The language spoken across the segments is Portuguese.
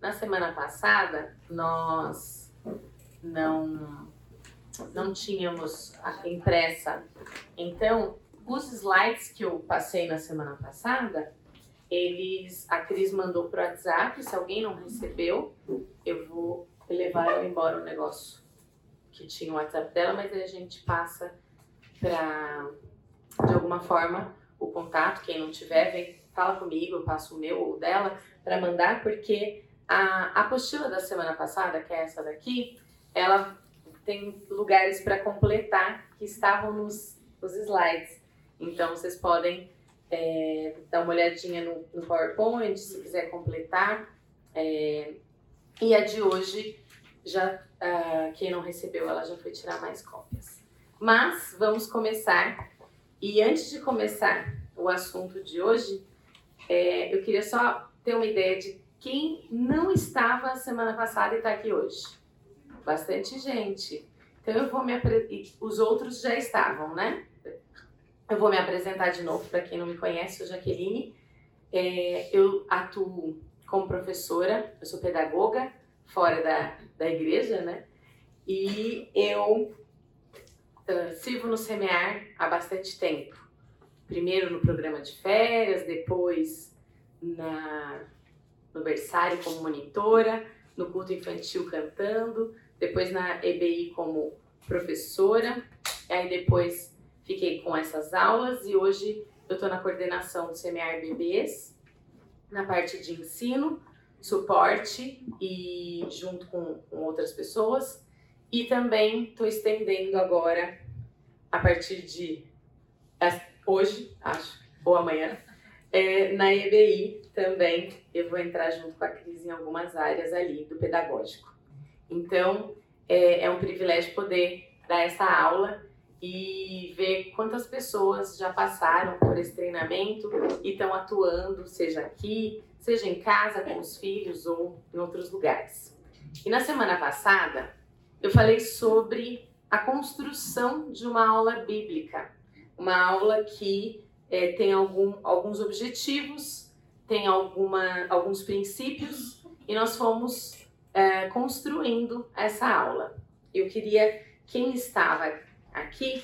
na semana passada nós não não tínhamos a impressa. Então, os slides que eu passei na semana passada, eles a Cris mandou pro WhatsApp, se alguém não recebeu, eu vou levar embora o negócio que tinha o WhatsApp dela, mas aí a gente passa para de alguma forma o contato, quem não tiver, vem fala comigo, eu passo o meu ou dela para mandar, porque a apostila da semana passada, que é essa daqui, ela tem lugares para completar que estavam nos, nos slides. Então vocês podem é, dar uma olhadinha no, no, PowerPoint se quiser completar. É, e a de hoje, já uh, quem não recebeu, ela já foi tirar mais cópias. Mas vamos começar. E antes de começar o assunto de hoje, é, eu queria só ter uma ideia de quem não estava semana passada e está aqui hoje. Bastante gente. Então eu vou me apresentar. Os outros já estavam, né? Eu vou me apresentar de novo para quem não me conhece, sou Jaqueline. É, eu atuo como professora, eu sou pedagoga fora da, da igreja, né? E eu uh, sirvo no SEMEAR há bastante tempo. Primeiro no programa de férias, depois na, no berçário como monitora, no culto infantil cantando, depois na EBI como professora, aí depois fiquei com essas aulas e hoje eu estou na coordenação do Semear Bebês, na parte de ensino, suporte e junto com, com outras pessoas. E também estou estendendo agora, a partir de hoje, acho, ou amanhã, é, na EBI também eu vou entrar junto com a Cris em algumas áreas ali do pedagógico. Então, é, é um privilégio poder dar essa aula e ver quantas pessoas já passaram por esse treinamento e estão atuando, seja aqui, seja em casa com os filhos ou em outros lugares. E na semana passada eu falei sobre a construção de uma aula bíblica, uma aula que é, tem algum, alguns objetivos, tem alguma, alguns princípios e nós fomos é, construindo essa aula. Eu queria quem estava aqui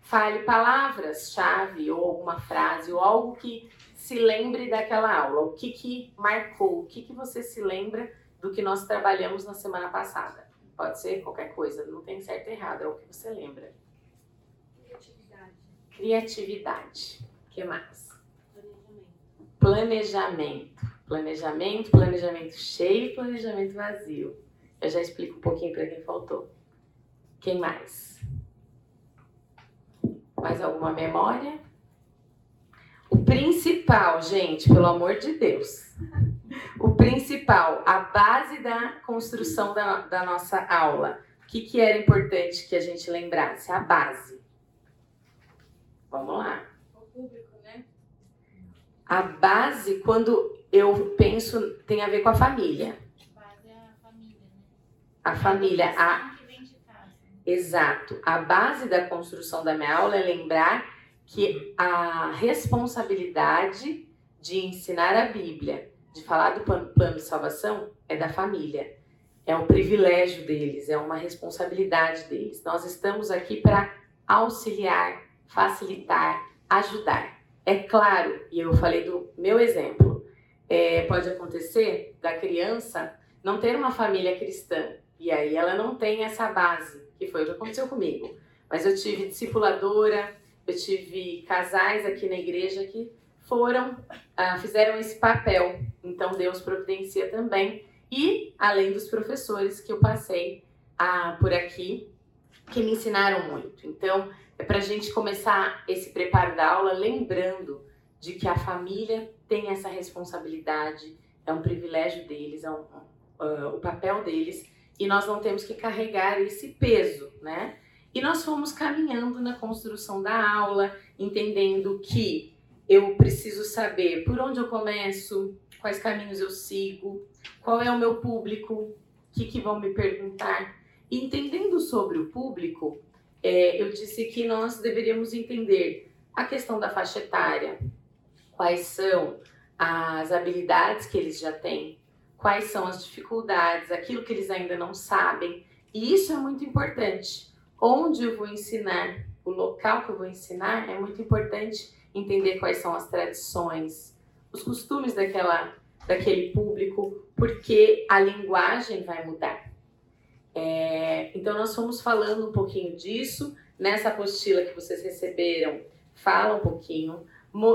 fale palavras-chave ou alguma frase ou algo que se lembre daquela aula. O que, que marcou? O que, que você se lembra do que nós trabalhamos na semana passada? Pode ser qualquer coisa, não tem certo e errado, é o que você lembra. Criatividade. Criatividade. O que mais? Planejamento. Planejamento. Planejamento, planejamento cheio, planejamento vazio. Eu já explico um pouquinho para quem faltou. Quem mais? Mais alguma memória? O principal, gente, pelo amor de Deus. O principal, a base da construção da, da nossa aula. O que, que era importante que a gente lembrasse? A base. Vamos lá. O público? A base, quando eu penso, tem a ver com a família. Base é a família, né? A família, a, exato. A base da construção da minha aula é lembrar que a responsabilidade de ensinar a Bíblia, de falar do plano de salvação, é da família. É um privilégio deles, é uma responsabilidade deles. Nós estamos aqui para auxiliar, facilitar, ajudar. É claro, e eu falei do meu exemplo, é, pode acontecer da criança não ter uma família cristã e aí ela não tem essa base, que foi o que aconteceu comigo. Mas eu tive discipuladora, eu tive casais aqui na igreja que foram, ah, fizeram esse papel. Então Deus providencia também. E além dos professores que eu passei ah, por aqui, que me ensinaram muito. Então, é para a gente começar esse preparo da aula lembrando de que a família tem essa responsabilidade, é um privilégio deles, é um, uh, o papel deles, e nós não temos que carregar esse peso, né? E nós fomos caminhando na construção da aula, entendendo que eu preciso saber por onde eu começo, quais caminhos eu sigo, qual é o meu público, o que, que vão me perguntar. Entendendo sobre o público, é, eu disse que nós deveríamos entender a questão da faixa etária, quais são as habilidades que eles já têm, quais são as dificuldades, aquilo que eles ainda não sabem. E isso é muito importante. Onde eu vou ensinar, o local que eu vou ensinar, é muito importante entender quais são as tradições, os costumes daquela, daquele público, porque a linguagem vai mudar. É, então, nós fomos falando um pouquinho disso. Nessa apostila que vocês receberam, fala um pouquinho.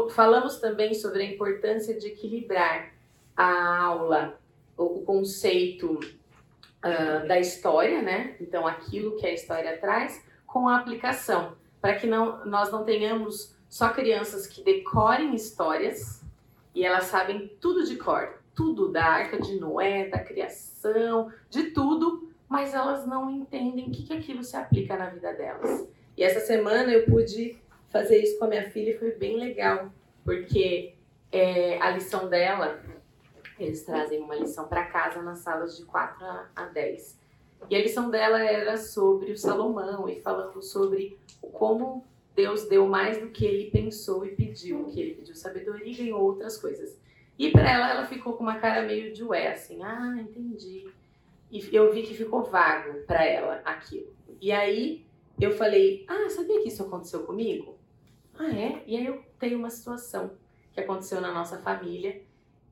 Falamos também sobre a importância de equilibrar a aula, o, conceito uh, da história, né? Então, aquilo que a história traz, com a aplicação, para que não, nós não tenhamos só crianças que decorem histórias e elas sabem tudo de cor, tudo da arca de Noé, da criação, de tudo, mas elas não entendem o que, que aquilo se aplica na vida delas. E essa semana eu pude fazer isso com a minha filha e foi bem legal, porque é, a lição dela, eles trazem uma lição para casa nas salas de 4 a 10. E a lição dela era sobre o Salomão e falando sobre como Deus deu mais do que ele pensou e pediu, que ele pediu sabedoria e ganhou outras coisas. E para ela, ela ficou com uma cara meio de ué, assim, ah, entendi. E eu vi que ficou vago para ela aquilo. E aí eu falei, ah, sabia que isso aconteceu comigo? Ah, é? E aí eu tenho uma situação que aconteceu na nossa família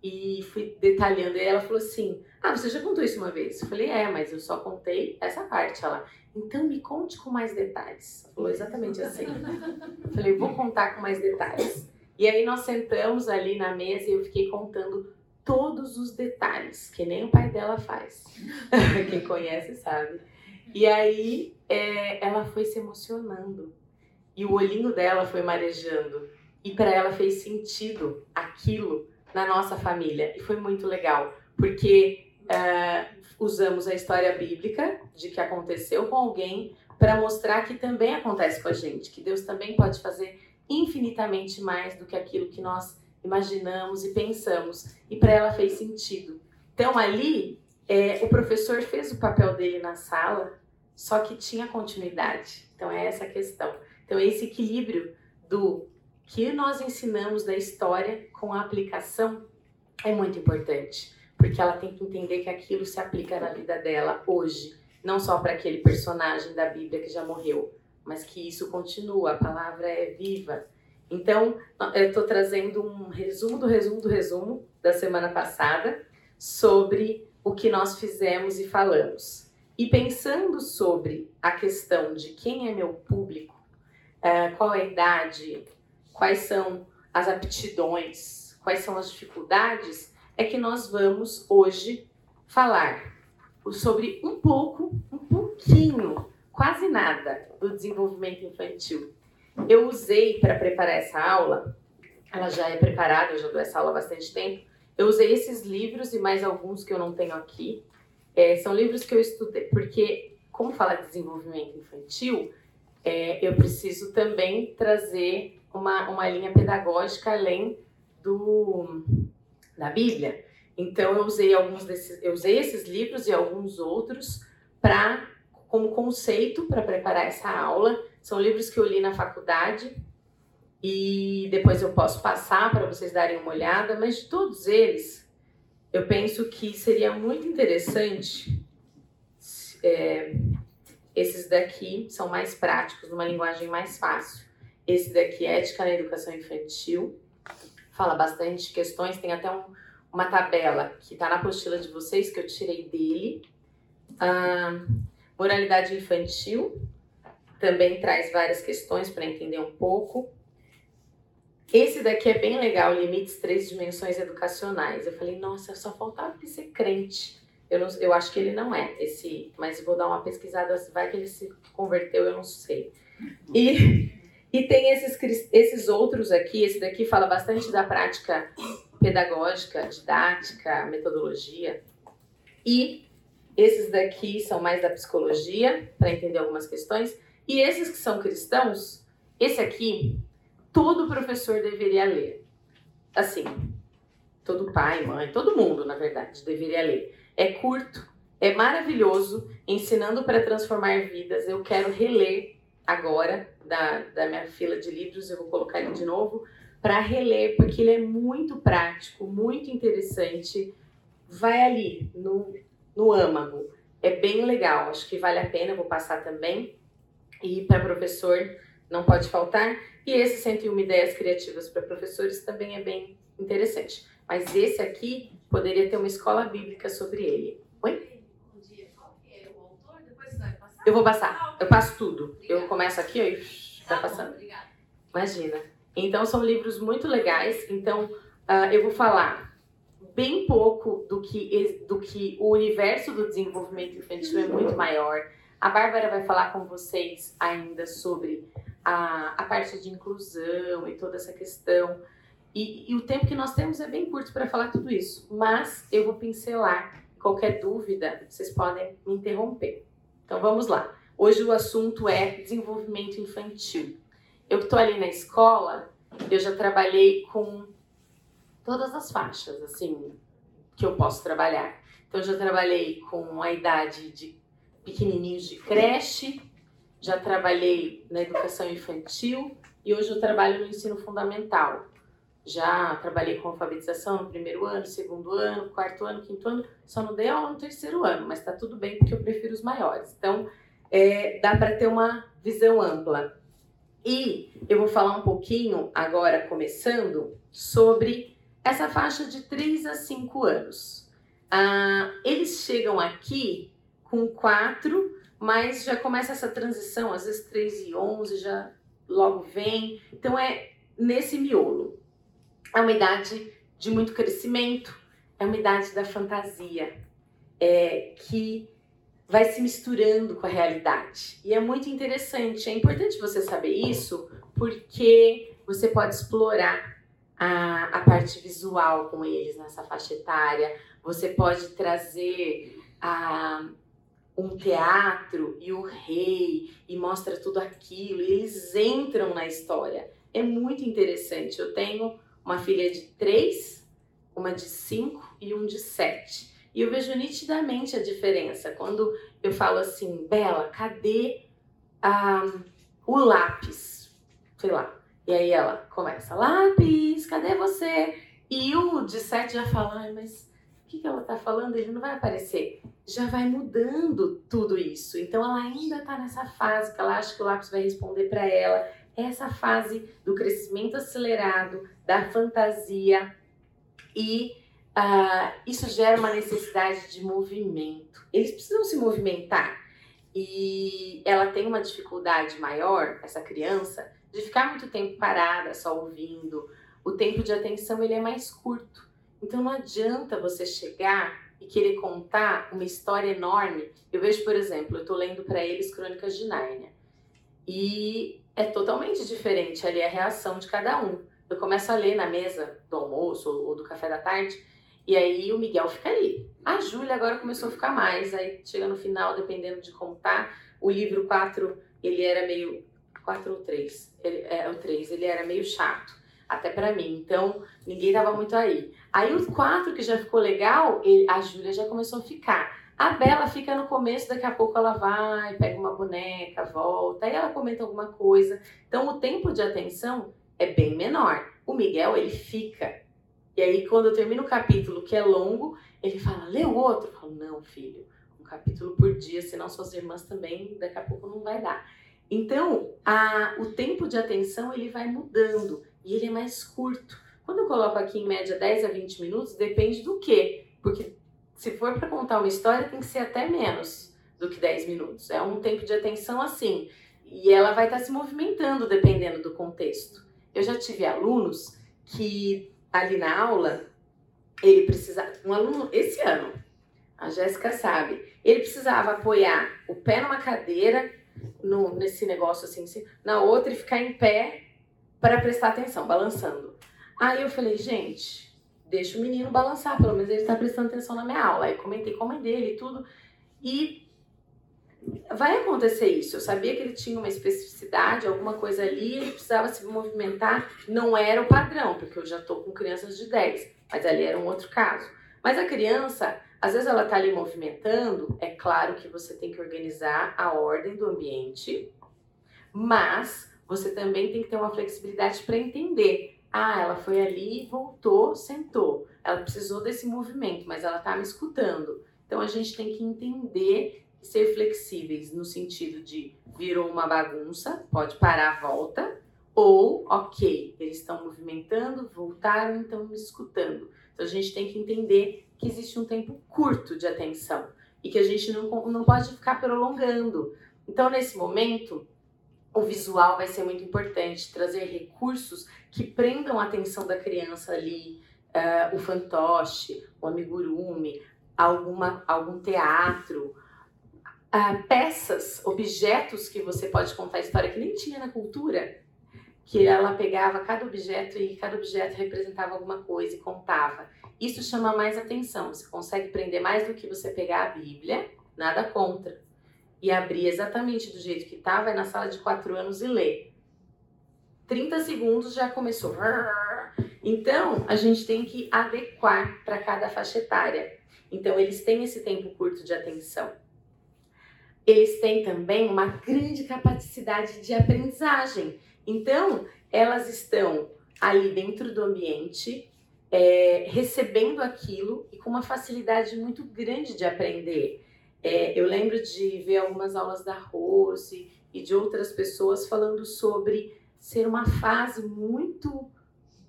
e fui detalhando. E ela falou assim: Ah, você já contou isso uma vez? Eu falei: É, mas eu só contei essa parte. Ela, então me conte com mais detalhes. Ela falou exatamente assim. Eu falei: Vou contar com mais detalhes. E aí nós sentamos ali na mesa e eu fiquei contando todos os detalhes, que nem o pai dela faz. Quem conhece sabe. E aí é, ela foi se emocionando e o olhinho dela foi marejando. E para ela fez sentido aquilo na nossa família. E foi muito legal, porque uh, usamos a história bíblica de que aconteceu com alguém para mostrar que também acontece com a gente, que Deus também pode fazer infinitamente mais do que aquilo que nós imaginamos e pensamos. E para ela fez sentido. Então ali, é, o professor fez o papel dele na sala, só que tinha continuidade. Então é essa a questão. Então, esse equilíbrio do que nós ensinamos da história com a aplicação é muito importante, porque ela tem que entender que aquilo se aplica na vida dela hoje, não só para aquele personagem da Bíblia que já morreu, mas que isso continua, a palavra é viva. Então, eu estou trazendo um resumo do resumo do resumo da semana passada sobre o que nós fizemos e falamos. E pensando sobre a questão de quem é meu público, é, qual é a idade, quais são as aptidões, quais são as dificuldades, é que nós vamos hoje falar sobre um pouco, um pouquinho, quase nada do desenvolvimento infantil. Eu usei para preparar essa aula, ela já é preparada, eu já dou essa aula há bastante tempo. Eu usei esses livros e mais alguns que eu não tenho aqui. É, são livros que eu estudei, porque, como falar de desenvolvimento infantil, é, eu preciso também trazer uma, uma linha pedagógica além do, da Bíblia. Então eu usei alguns desses, eu usei esses livros e alguns outros para como conceito para preparar essa aula. São livros que eu li na faculdade e depois eu posso passar para vocês darem uma olhada, mas de todos eles, eu penso que seria muito interessante é, esses daqui são mais práticos, numa linguagem mais fácil. Esse daqui é Ética na Educação Infantil. Fala bastante questões, tem até um, uma tabela que está na apostila de vocês, que eu tirei dele. Ah, moralidade infantil também traz várias questões para entender um pouco. Esse daqui é bem legal, Limites Três Dimensões Educacionais. Eu falei, nossa, só faltava ele ser crente. Eu, não, eu acho que ele não é esse, mas vou dar uma pesquisada, vai que ele se converteu, eu não sei. E, e tem esses, esses outros aqui, esse daqui fala bastante da prática pedagógica, didática, metodologia. E esses daqui são mais da psicologia, para entender algumas questões. E esses que são cristãos, esse aqui, todo professor deveria ler. Assim, todo pai, mãe, todo mundo, na verdade, deveria ler é curto, é maravilhoso, ensinando para transformar vidas. Eu quero reler agora da, da minha fila de livros, eu vou colocar ele de novo para reler, porque ele é muito prático, muito interessante. vai ali no, no âmago. É bem legal, acho que vale a pena, vou passar também. E para professor não pode faltar. E esse 101 ideias criativas para professores também é bem interessante. Mas esse aqui poderia ter uma escola bíblica sobre ele. Oi? Eu vou passar. Eu passo tudo. Eu começo aqui ó, e tá passando. Imagina. Então são livros muito legais. Então uh, eu vou falar bem pouco do que, do que o universo do desenvolvimento infantil é muito maior. A Bárbara vai falar com vocês ainda sobre a, a parte de inclusão e toda essa questão. E, e o tempo que nós temos é bem curto para falar tudo isso, mas eu vou pincelar. Qualquer dúvida, vocês podem me interromper. Então vamos lá. Hoje o assunto é desenvolvimento infantil. Eu estou ali na escola, eu já trabalhei com todas as faixas, assim, que eu posso trabalhar. Então, eu já trabalhei com a idade de pequenininhos de creche, já trabalhei na educação infantil e hoje eu trabalho no ensino fundamental. Já trabalhei com alfabetização no primeiro ano, segundo ano, quarto ano, quinto ano, só não dei aula no terceiro ano, mas tá tudo bem porque eu prefiro os maiores. Então, é, dá para ter uma visão ampla. E eu vou falar um pouquinho agora, começando, sobre essa faixa de 3 a 5 anos. Ah, eles chegam aqui com 4, mas já começa essa transição, às vezes 3 e 11 já logo vem. Então é nesse miolo. É uma idade de muito crescimento, é uma idade da fantasia, é, que vai se misturando com a realidade. E é muito interessante, é importante você saber isso, porque você pode explorar a, a parte visual com eles nessa faixa etária, você pode trazer a, um teatro e o rei e mostra tudo aquilo, e eles entram na história. É muito interessante. Eu tenho uma filha de três, uma de cinco e um de sete. E eu vejo nitidamente a diferença quando eu falo assim, Bela, cadê ah, o lápis? Sei lá, e aí ela começa, lápis, cadê você? E o de sete já fala, mas que, que ela tá falando? Ele não vai aparecer. Já vai mudando tudo isso. Então ela ainda tá nessa fase que ela acha que o lápis vai responder para ela. Essa fase do crescimento acelerado, da fantasia. E uh, isso gera uma necessidade de movimento. Eles precisam se movimentar. E ela tem uma dificuldade maior, essa criança, de ficar muito tempo parada, só ouvindo. O tempo de atenção ele é mais curto. Então não adianta você chegar e querer contar uma história enorme. Eu vejo, por exemplo, eu estou lendo para eles Crônicas de Nárnia. E é totalmente diferente ali a reação de cada um. Eu começo a ler na mesa do almoço ou do café da tarde, e aí o Miguel fica ali. A Júlia agora começou a ficar mais, aí chega no final, dependendo de contar, o livro 4, ele era meio 4 ou 3. Ele, é o 3, ele era meio chato, até para mim. Então, ninguém tava muito aí. Aí o 4, que já ficou legal, ele, a Júlia já começou a ficar. A Bela fica no começo, daqui a pouco ela vai, pega uma boneca, volta, aí ela comenta alguma coisa. Então, o tempo de atenção é bem menor. O Miguel, ele fica. E aí, quando eu termino o capítulo, que é longo, ele fala, lê o outro. Eu falo, não, filho, um capítulo por dia, senão suas irmãs também, daqui a pouco não vai dar. Então, a, o tempo de atenção ele vai mudando e ele é mais curto. Quando eu coloco aqui em média 10 a 20 minutos, depende do quê? Porque se for para contar uma história, tem que ser até menos do que 10 minutos. É um tempo de atenção assim. E ela vai estar tá se movimentando dependendo do contexto. Eu já tive alunos que ali na aula, ele precisava. Um aluno, esse ano, a Jéssica sabe, ele precisava apoiar o pé numa cadeira no, nesse negócio assim, assim, na outra e ficar em pé para prestar atenção, balançando. Aí eu falei, gente, deixa o menino balançar, pelo menos ele está prestando atenção na minha aula. Aí comentei com a mãe dele e tudo. E vai acontecer isso. Eu sabia que ele tinha uma especificidade, alguma coisa ali, ele precisava se movimentar. Não era o padrão, porque eu já tô com crianças de 10, mas ali era um outro caso. Mas a criança, às vezes ela está ali movimentando, é claro que você tem que organizar a ordem do ambiente, mas você também tem que ter uma flexibilidade para entender Ah, ela foi ali, voltou, sentou. Ela precisou desse movimento, mas ela está me escutando. Então a gente tem que entender e ser flexíveis no sentido de virou uma bagunça, pode parar volta, ou ok, eles estão movimentando, voltaram, então me escutando. Então a gente tem que entender que existe um tempo curto de atenção e que a gente não, não pode ficar prolongando. Então, nesse momento, o visual vai ser muito importante, trazer recursos que prendam a atenção da criança ali, uh, o fantoche, o amigurumi, alguma, algum teatro, uh, peças, objetos que você pode contar história que nem tinha na cultura, que ela pegava cada objeto e cada objeto representava alguma coisa e contava. Isso chama mais atenção, você consegue prender mais do que você pegar a Bíblia, nada contra, e abrir exatamente do jeito que estava, vai na sala de quatro anos e ler. 30 segundos já começou. Então, a gente tem que adequar para cada faixa etária. Então, eles têm esse tempo curto de atenção. Eles têm também uma grande capacidade de aprendizagem. Então, elas estão ali dentro do ambiente, é, recebendo aquilo e com uma facilidade muito grande de aprender. É, eu lembro de ver algumas aulas da Rose e de outras pessoas falando sobre ser uma fase muito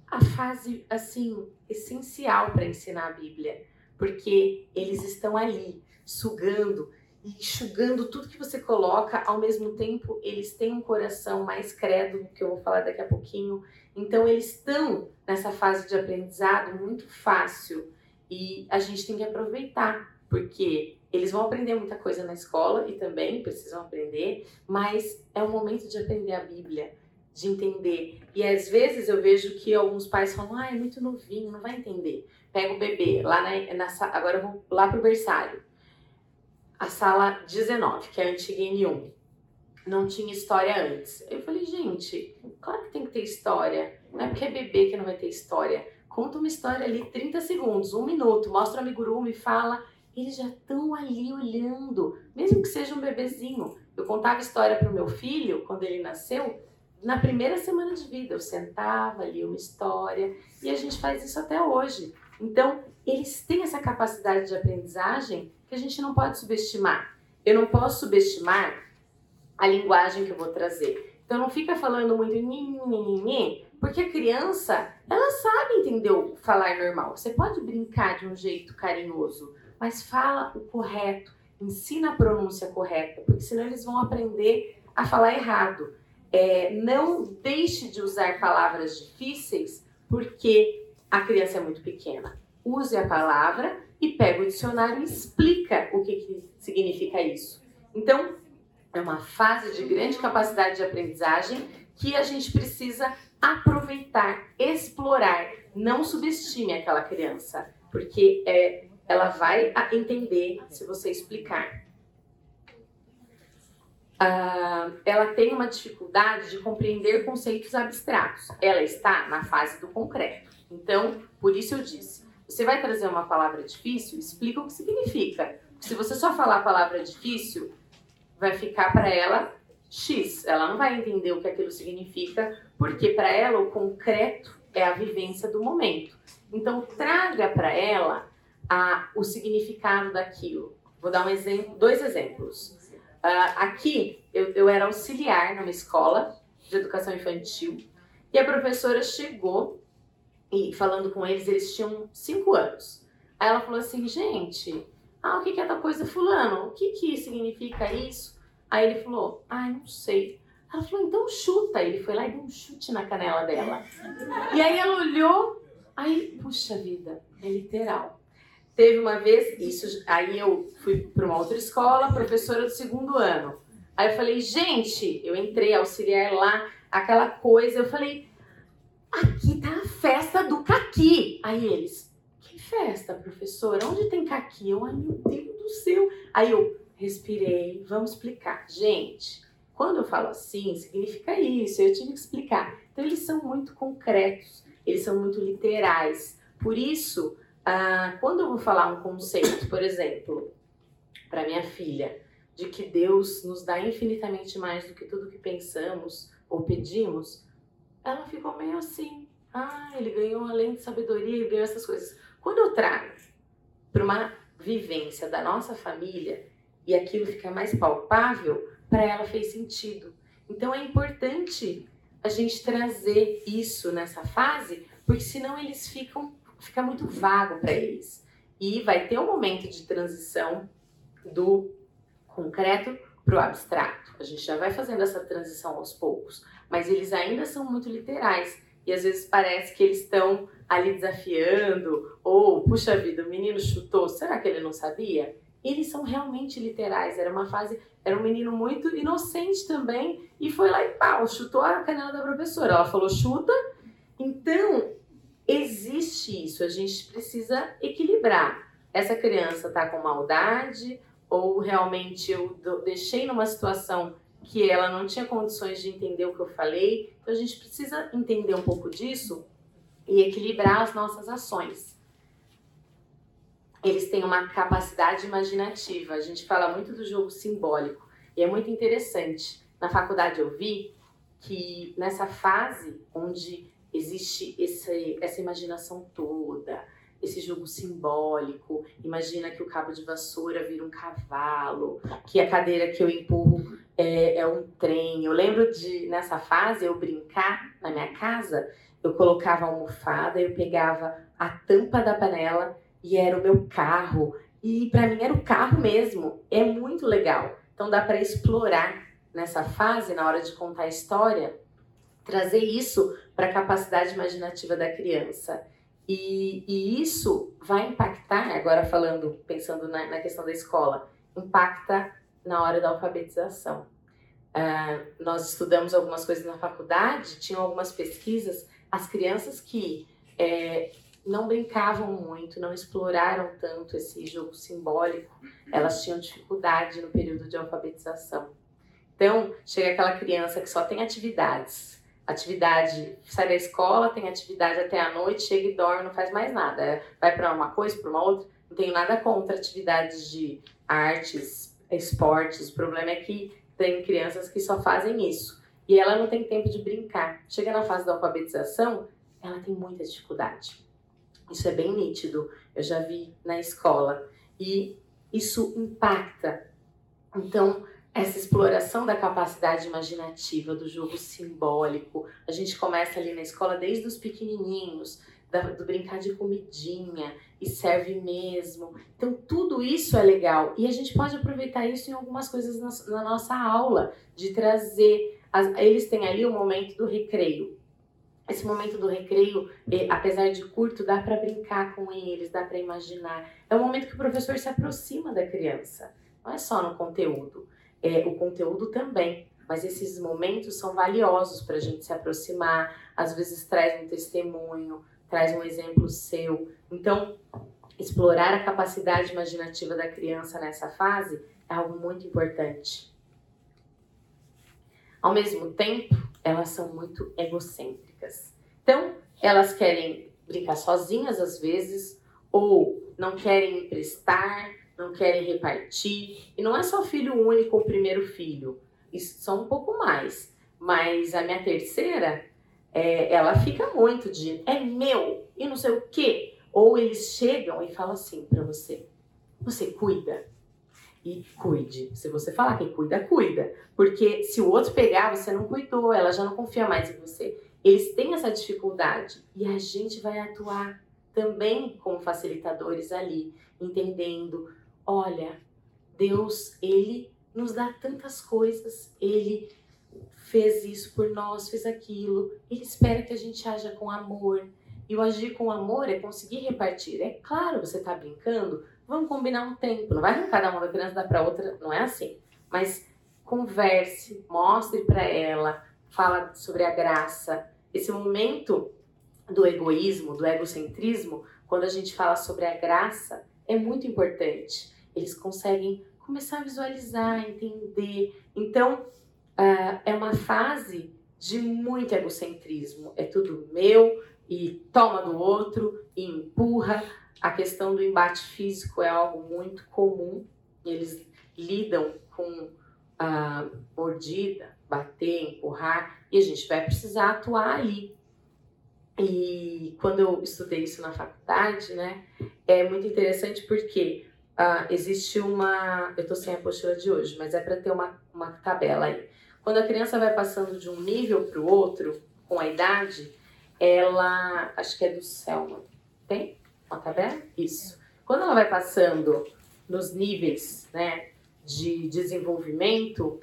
a fase assim essencial para ensinar a Bíblia, porque eles estão ali sugando e enxugando tudo que você coloca, ao mesmo tempo eles têm um coração mais credo, que eu vou falar daqui a pouquinho. Então eles estão nessa fase de aprendizado muito fácil e a gente tem que aproveitar, porque eles vão aprender muita coisa na escola e também precisam aprender, mas é o momento de aprender a Bíblia, de entender. E às vezes eu vejo que alguns pais falam: ah, é muito novinho, não vai entender. Pega o bebê, lá na, na agora eu vou lá pro berçário. A sala 19, que é a antiga N1. Não tinha história antes. Eu falei, gente, claro que tem que ter história. Não é porque é bebê que não vai ter história. Conta uma história ali, 30 segundos, um minuto, mostra o amigurumi, fala eles já estão ali olhando, mesmo que seja um bebezinho. Eu contava história para o meu filho quando ele nasceu, na primeira semana de vida. Eu sentava ali uma história e a gente faz isso até hoje. Então, eles têm essa capacidade de aprendizagem que a gente não pode subestimar. Eu não posso subestimar a linguagem que eu vou trazer. Então, não fica falando muito nhin, porque a criança, ela sabe entender o falar normal. Você pode brincar de um jeito carinhoso, mas fala o correto, ensina a pronúncia correta, porque senão eles vão aprender a falar errado. É, não deixe de usar palavras difíceis porque a criança é muito pequena. Use a palavra e pega o dicionário e explica o que, que significa isso. Então, é uma fase de grande capacidade de aprendizagem que a gente precisa aproveitar, explorar. Não subestime aquela criança, porque é ela vai entender se você explicar. Uh, ela tem uma dificuldade de compreender conceitos abstratos. Ela está na fase do concreto. Então, por isso eu disse: você vai trazer uma palavra difícil, explica o que significa. Se você só falar a palavra difícil, vai ficar para ela X. Ela não vai entender o que aquilo significa, porque para ela o concreto é a vivência do momento. Então, traga para ela a, o significado daquilo. Vou dar um exemplo, dois exemplos. Uh, aqui, eu, eu era auxiliar numa escola de educação infantil e a professora chegou e falando com eles, eles tinham cinco anos. Aí ela falou assim, gente, ah, o que, é tal coisa fulano? O que, que significa isso? Aí ele falou, ah, não sei. Ela falou, então chuta. Ele foi lá e deu um chute na canela dela. E aí ela olhou, aí, puxa vida, é literal. Teve uma vez, isso, aí eu fui para uma outra escola, professora do segundo ano. Aí eu falei, gente, eu entrei auxiliar lá, aquela coisa, eu falei, aqui tá a festa do caqui. Aí eles, que festa, professora? Onde tem caqui? Eu, ai meu Deus do céu. Aí eu respirei, vamos explicar. Gente, quando eu falo assim, significa isso, eu tive que explicar. Então eles são muito concretos, eles são muito literais. Por isso, ah, quando eu vou falar um conceito, por exemplo, para minha filha, de que Deus nos dá infinitamente mais do que tudo que pensamos ou pedimos, ela ficou meio assim. Ah, ele ganhou além de sabedoria, ele ganhou essas coisas. Quando eu trago para uma vivência da nossa família e aquilo fica mais palpável, para ela fez sentido. Então é importante a gente trazer isso nessa fase, porque senão eles ficam fica muito vago para eles. E vai ter um momento de transição do concreto para o abstrato. A gente já vai fazendo essa transição aos poucos, mas eles ainda são muito literais e às vezes parece que eles estão ali desafiando ou puxa vida, o menino chutou, será que ele não sabia? Eles são realmente literais. Era uma fase, era um menino muito inocente também e foi lá e pau, chutou a canela da professora. Ela falou chuta. Então existe isso. A gente precisa equilibrar. Essa criança tá com maldade ou realmente eu deixei numa situação que ela não tinha condições de entender o que eu falei. Então a gente precisa entender um pouco disso e equilibrar as nossas ações. Eles têm uma capacidade imaginativa. A gente fala muito do jogo simbólico e é muito interessante. Na faculdade eu vi que nessa fase onde existe esse, essa imaginação toda, esse jogo simbólico. Imagina que o cabo de vassoura vira um cavalo, que a cadeira que eu empurro é, é, um trem. Eu lembro de, nessa fase, eu brincar na minha casa, eu colocava a almofada, eu pegava a tampa da panela e era o meu carro. E para mim era o carro mesmo. É muito legal. Então dá para explorar nessa fase, na hora de contar a história, trazer isso para a capacidade imaginativa da criança. E, e isso vai impactar, agora falando, pensando na, na questão da escola, impacta na hora da alfabetização. Uh, nós estudamos algumas coisas na faculdade, tinham algumas pesquisas, as crianças que é, não brincavam muito, não exploraram tanto esse jogo simbólico, elas tinham dificuldade no período de alfabetização. Então, chega aquela criança que só tem atividades, atividade, sai da escola, tem atividade até a noite, chega e dorme, não faz mais nada. Vai para uma coisa, para uma outra. Não tenho nada contra atividades de artes, esportes. O problema é que tem crianças que só fazem isso. E ela não tem tempo de brincar. Chega na fase da alfabetização, ela tem muita dificuldade. Isso é bem nítido. Eu já vi na escola. E isso impacta. Então, essa exploração da capacidade imaginativa, do jogo simbólico. A gente começa ali na escola desde os pequenininhos, da, do brincar de comidinha e serve mesmo. Então, tudo isso é legal e a gente pode aproveitar isso em algumas coisas na, na nossa aula, de trazer. As, eles têm ali o momento do recreio. Esse momento do recreio, apesar de curto, dá para brincar com eles, dá para imaginar. É o momento que o professor se aproxima da criança, não é só no conteúdo é, o conteúdo também. Mas esses momentos são valiosos para a gente se aproximar, às vezes traz um testemunho, traz um exemplo seu. Então, explorar a capacidade imaginativa da criança nessa fase é algo muito importante. Ao mesmo tempo, elas são muito egocêntricas. Então, elas querem brincar sozinhas às vezes, ou não querem emprestar, não querem repartir. E não é só filho único ou primeiro filho, isso são um pouco mais. Mas a minha terceira, é, ela fica muito de é meu e não sei o quê. Ou eles chegam e falam assim para você: você cuida. E cuide. Se você falar que cuida, cuida. Porque se o outro pegar, você não cuidou, ela já não confia mais em você. Eles têm essa dificuldade e a gente vai atuar também como facilitadores ali, entendendo olha, Deus, ele nos dá tantas coisas, ele fez isso por nós, fez aquilo, ele espera que a gente haja com amor. E o agir com amor é conseguir repartir. É claro, você está brincando, vamos combinar um tempo. Não vai arrancar uma criança dar para outra, não é assim. Mas converse, mostre para ela, fala sobre a graça. Esse momento do egoísmo, do egocentrismo, quando a gente fala sobre a graça, é muito importante eles conseguem começar a visualizar, entender. Então, uh, é uma fase de muito egocentrismo. É tudo meu e toma do outro e empurra. A questão do embate físico é algo muito comum. Eles lidam com a uh, mordida, bater, empurrar, e a gente vai precisar atuar ali. e quando eu estudei isso na faculdade, né, é muito interessante porque ah, existe uma. Eu estou sem a postura de hoje, mas é para ter uma, uma tabela aí. Quando a criança vai passando de um nível para o outro, com a idade, ela. Acho que é do Selma. Tem uma tabela? Isso. Quando ela vai passando nos níveis né, de desenvolvimento,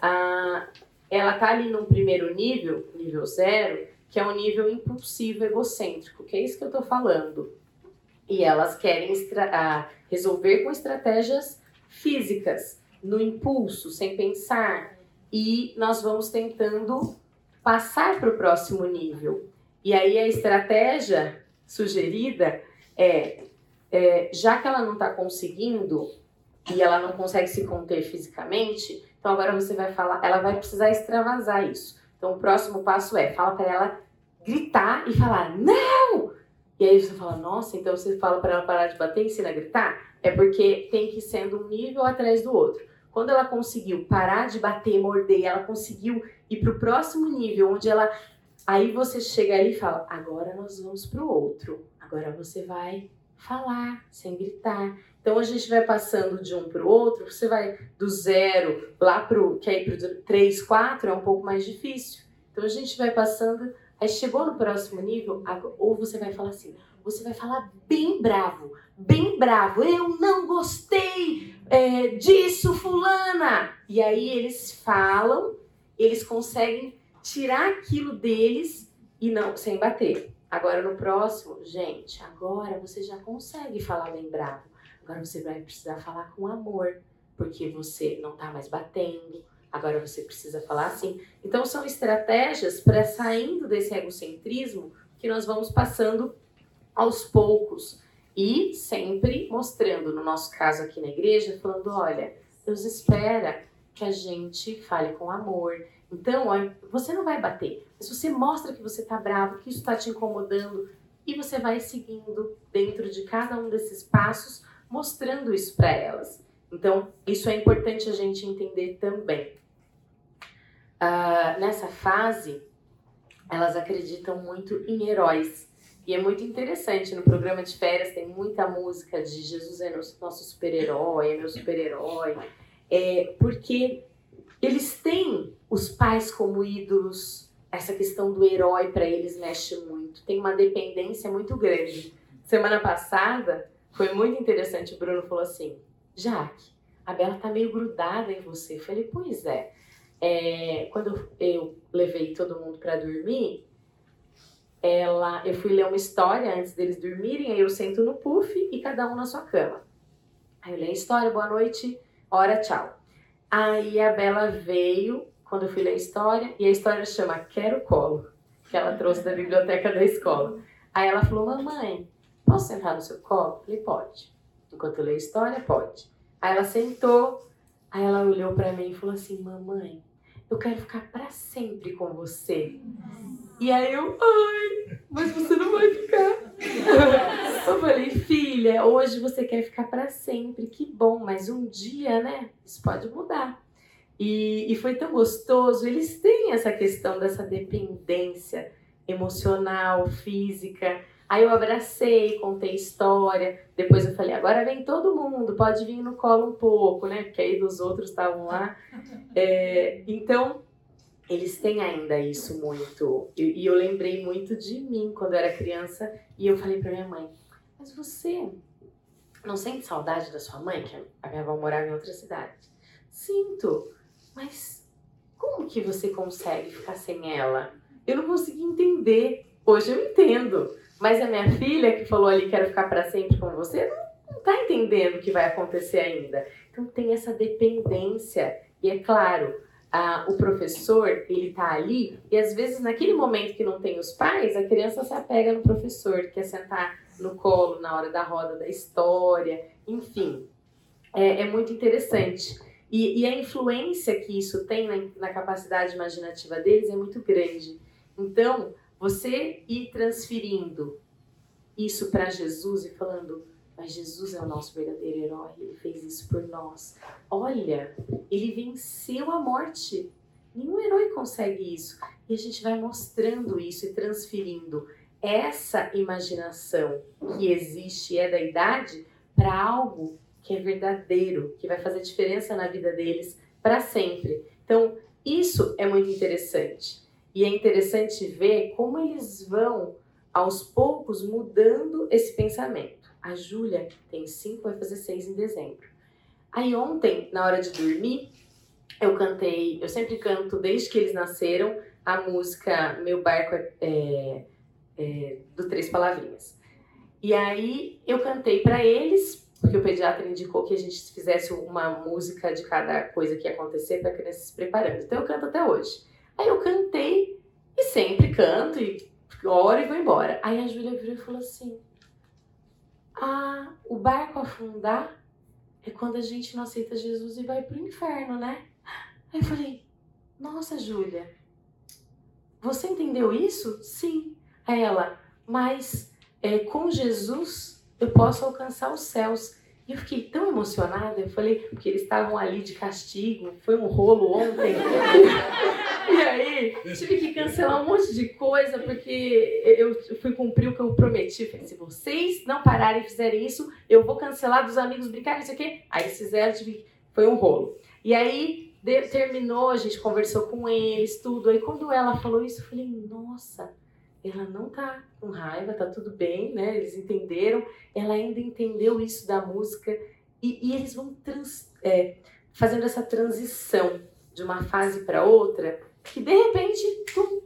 ah, ela está ali num primeiro nível, nível zero, que é um nível impulsivo egocêntrico, que é isso que eu estou falando. E elas querem ah, resolver com estratégias físicas, no impulso, sem pensar. E nós vamos tentando passar para o próximo nível. E aí a estratégia sugerida é, é já que ela não está conseguindo e ela não consegue se conter fisicamente, então agora você vai falar, ela vai precisar extravasar isso. Então o próximo passo é, fala para ela gritar e falar não! E aí você fala, nossa, então você fala para ela parar de bater e ensina a gritar? É porque tem que ir sendo um nível atrás do outro. Quando ela conseguiu parar de bater, morder, ela conseguiu ir para o próximo nível, onde ela. Aí você chega ali e fala: agora nós vamos para o outro. Agora você vai falar sem gritar. Então a gente vai passando de um para o outro. Você vai do zero lá para o. que aí para o 3, 4 é um pouco mais difícil. Então a gente vai passando Aí chegou no próximo nível, ou você vai falar assim, você vai falar bem bravo, bem bravo. Eu não gostei é, disso, fulana. E aí eles falam, eles conseguem tirar aquilo deles e não sem bater. Agora no próximo, gente, agora você já consegue falar bem bravo. Agora você vai precisar falar com amor, porque você não tá mais batendo, Agora você precisa falar assim. Então são estratégias para saindo desse egocentrismo que nós vamos passando aos poucos e sempre mostrando, no nosso caso aqui na igreja, falando, olha, Deus espera que a gente fale com amor. Então, você não vai bater, mas você mostra que você está bravo, que isso está te incomodando e você vai seguindo dentro de cada um desses passos, mostrando isso para elas. Então, isso é importante a gente entender também. Uh, nessa fase, elas acreditam muito em heróis. E é muito interessante, no programa de férias tem muita música de Jesus é nosso super-herói, é meu super-herói. É, porque eles têm os pais como ídolos, essa questão do herói para eles mexe muito, tem uma dependência muito grande. Semana passada foi muito interessante, o Bruno falou assim: Jaque, a Bela tá meio grudada em você. Eu falei, pois é. é quando eu levei todo mundo para dormir, ela, eu fui ler uma história antes deles dormirem, aí eu sento no puff e cada um na sua cama. Aí eu leio a história, boa noite, hora, tchau. Aí a Bela veio quando eu fui ler a história, e a história chama Quero Colo, que ela trouxe da biblioteca da escola. Aí ela falou, mamãe, posso sentar no seu colo? Eu falei, pode. Enquanto leio a história, pode. Aí ela sentou, aí ela olhou para mim e falou assim: Mamãe, eu quero ficar para sempre com você. E aí eu, ai, mas você não vai ficar. eu falei, filha, hoje você quer ficar para sempre, que bom, mas um dia, né? Isso pode mudar. E, e foi tão gostoso. Eles têm essa questão dessa dependência emocional, física. Aí eu abracei, contei história. Depois eu falei, agora vem todo mundo, pode vir no colo um pouco, né? Porque aí dos outros estavam lá. É, então, eles têm ainda isso muito. E, e eu lembrei muito de mim quando eu era criança. E eu falei pra minha mãe, mas você não sente saudade da sua mãe? Que a minha avó morava em outra cidade. Sinto, mas como que você consegue ficar sem ela? Eu não consegui entender. Hoje eu entendo. Mas a minha filha, que falou ali, quero ficar para sempre com você, não, tá entendendo o que vai acontecer ainda. Então tem essa dependência. E é claro, a, o professor, ele tá ali, e às vezes naquele momento que não tem os pais, a criança se apega no professor, quer sentar no colo na hora da roda da história, enfim. É, é muito interessante. E, e, a influência que isso tem na, na capacidade imaginativa deles é muito grande. Então, você ir transferindo isso para Jesus e falando, mas Jesus é o nosso verdadeiro herói, ele fez isso por nós. Olha, ele venceu a morte. Nenhum herói consegue isso. E a gente vai mostrando isso e transferindo essa imaginação que existe e é da idade para algo que é verdadeiro, que vai fazer diferença na vida deles para sempre. Então, isso é muito interessante. E é interessante ver como eles vão, aos poucos, mudando esse pensamento. A Júlia tem cinco, vai fazer seis em dezembro. Aí ontem, na hora de dormir, eu cantei, eu sempre canto desde que eles nasceram, a música Meu Barco é, é, é do Três Palavrinhas. E aí eu cantei para eles, porque o pediatra indicou que a gente fizesse uma música de cada coisa que ia acontecer para a criança se preparando. Então eu canto até hoje. Aí eu cantei e sempre canto e oro e vou embora. Aí a Júlia virou e falou assim: Ah, o barco afundar é quando a gente não aceita Jesus e vai pro inferno, né? Aí eu falei: Nossa, Júlia, você entendeu isso? Sim. Aí ela, mas é, com Jesus eu posso alcançar os céus. E eu fiquei tão emocionada, eu falei, porque eles estavam ali de castigo, foi um rolo ontem. e aí, tive que cancelar um monte de coisa, porque eu fui cumprir o que eu prometi. falei, se vocês não pararem e fizerem isso, eu vou cancelar dos amigos brincarem, não sei o quê. Aí eles fizeram, tive... foi um rolo. E aí, terminou, a gente conversou com eles, tudo. Aí quando ela falou isso, eu falei, nossa ela não tá com raiva, tá tudo bem, né? Eles entenderam, ela ainda entendeu isso da música e, e eles vão trans, é, fazendo essa transição de uma fase para outra, que de repente tum,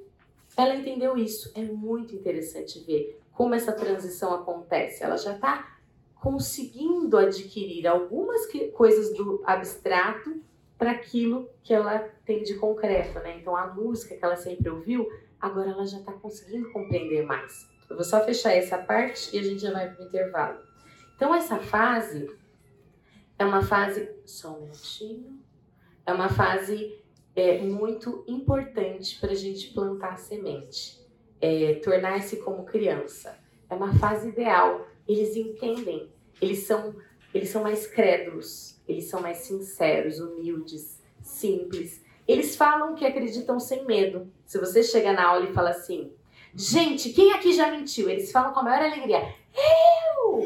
ela entendeu isso. É muito interessante ver como essa transição acontece. Ela já está conseguindo adquirir algumas que, coisas do abstrato para aquilo que ela tem de concreto, né? Então a música que ela sempre ouviu, agora ela já está conseguindo compreender mais. Eu vou só fechar essa parte e a gente já vai para o intervalo. Então, essa fase é uma fase. Só um minutinho. É uma fase é, muito importante para a gente plantar a semente, é, tornar-se como criança. É uma fase ideal. Eles entendem, eles são, eles são mais crédulos, eles são mais sinceros, humildes, simples. Eles falam que acreditam sem medo. Se você chega na aula e fala assim, gente, quem aqui já mentiu? Eles falam com a maior alegria, eu!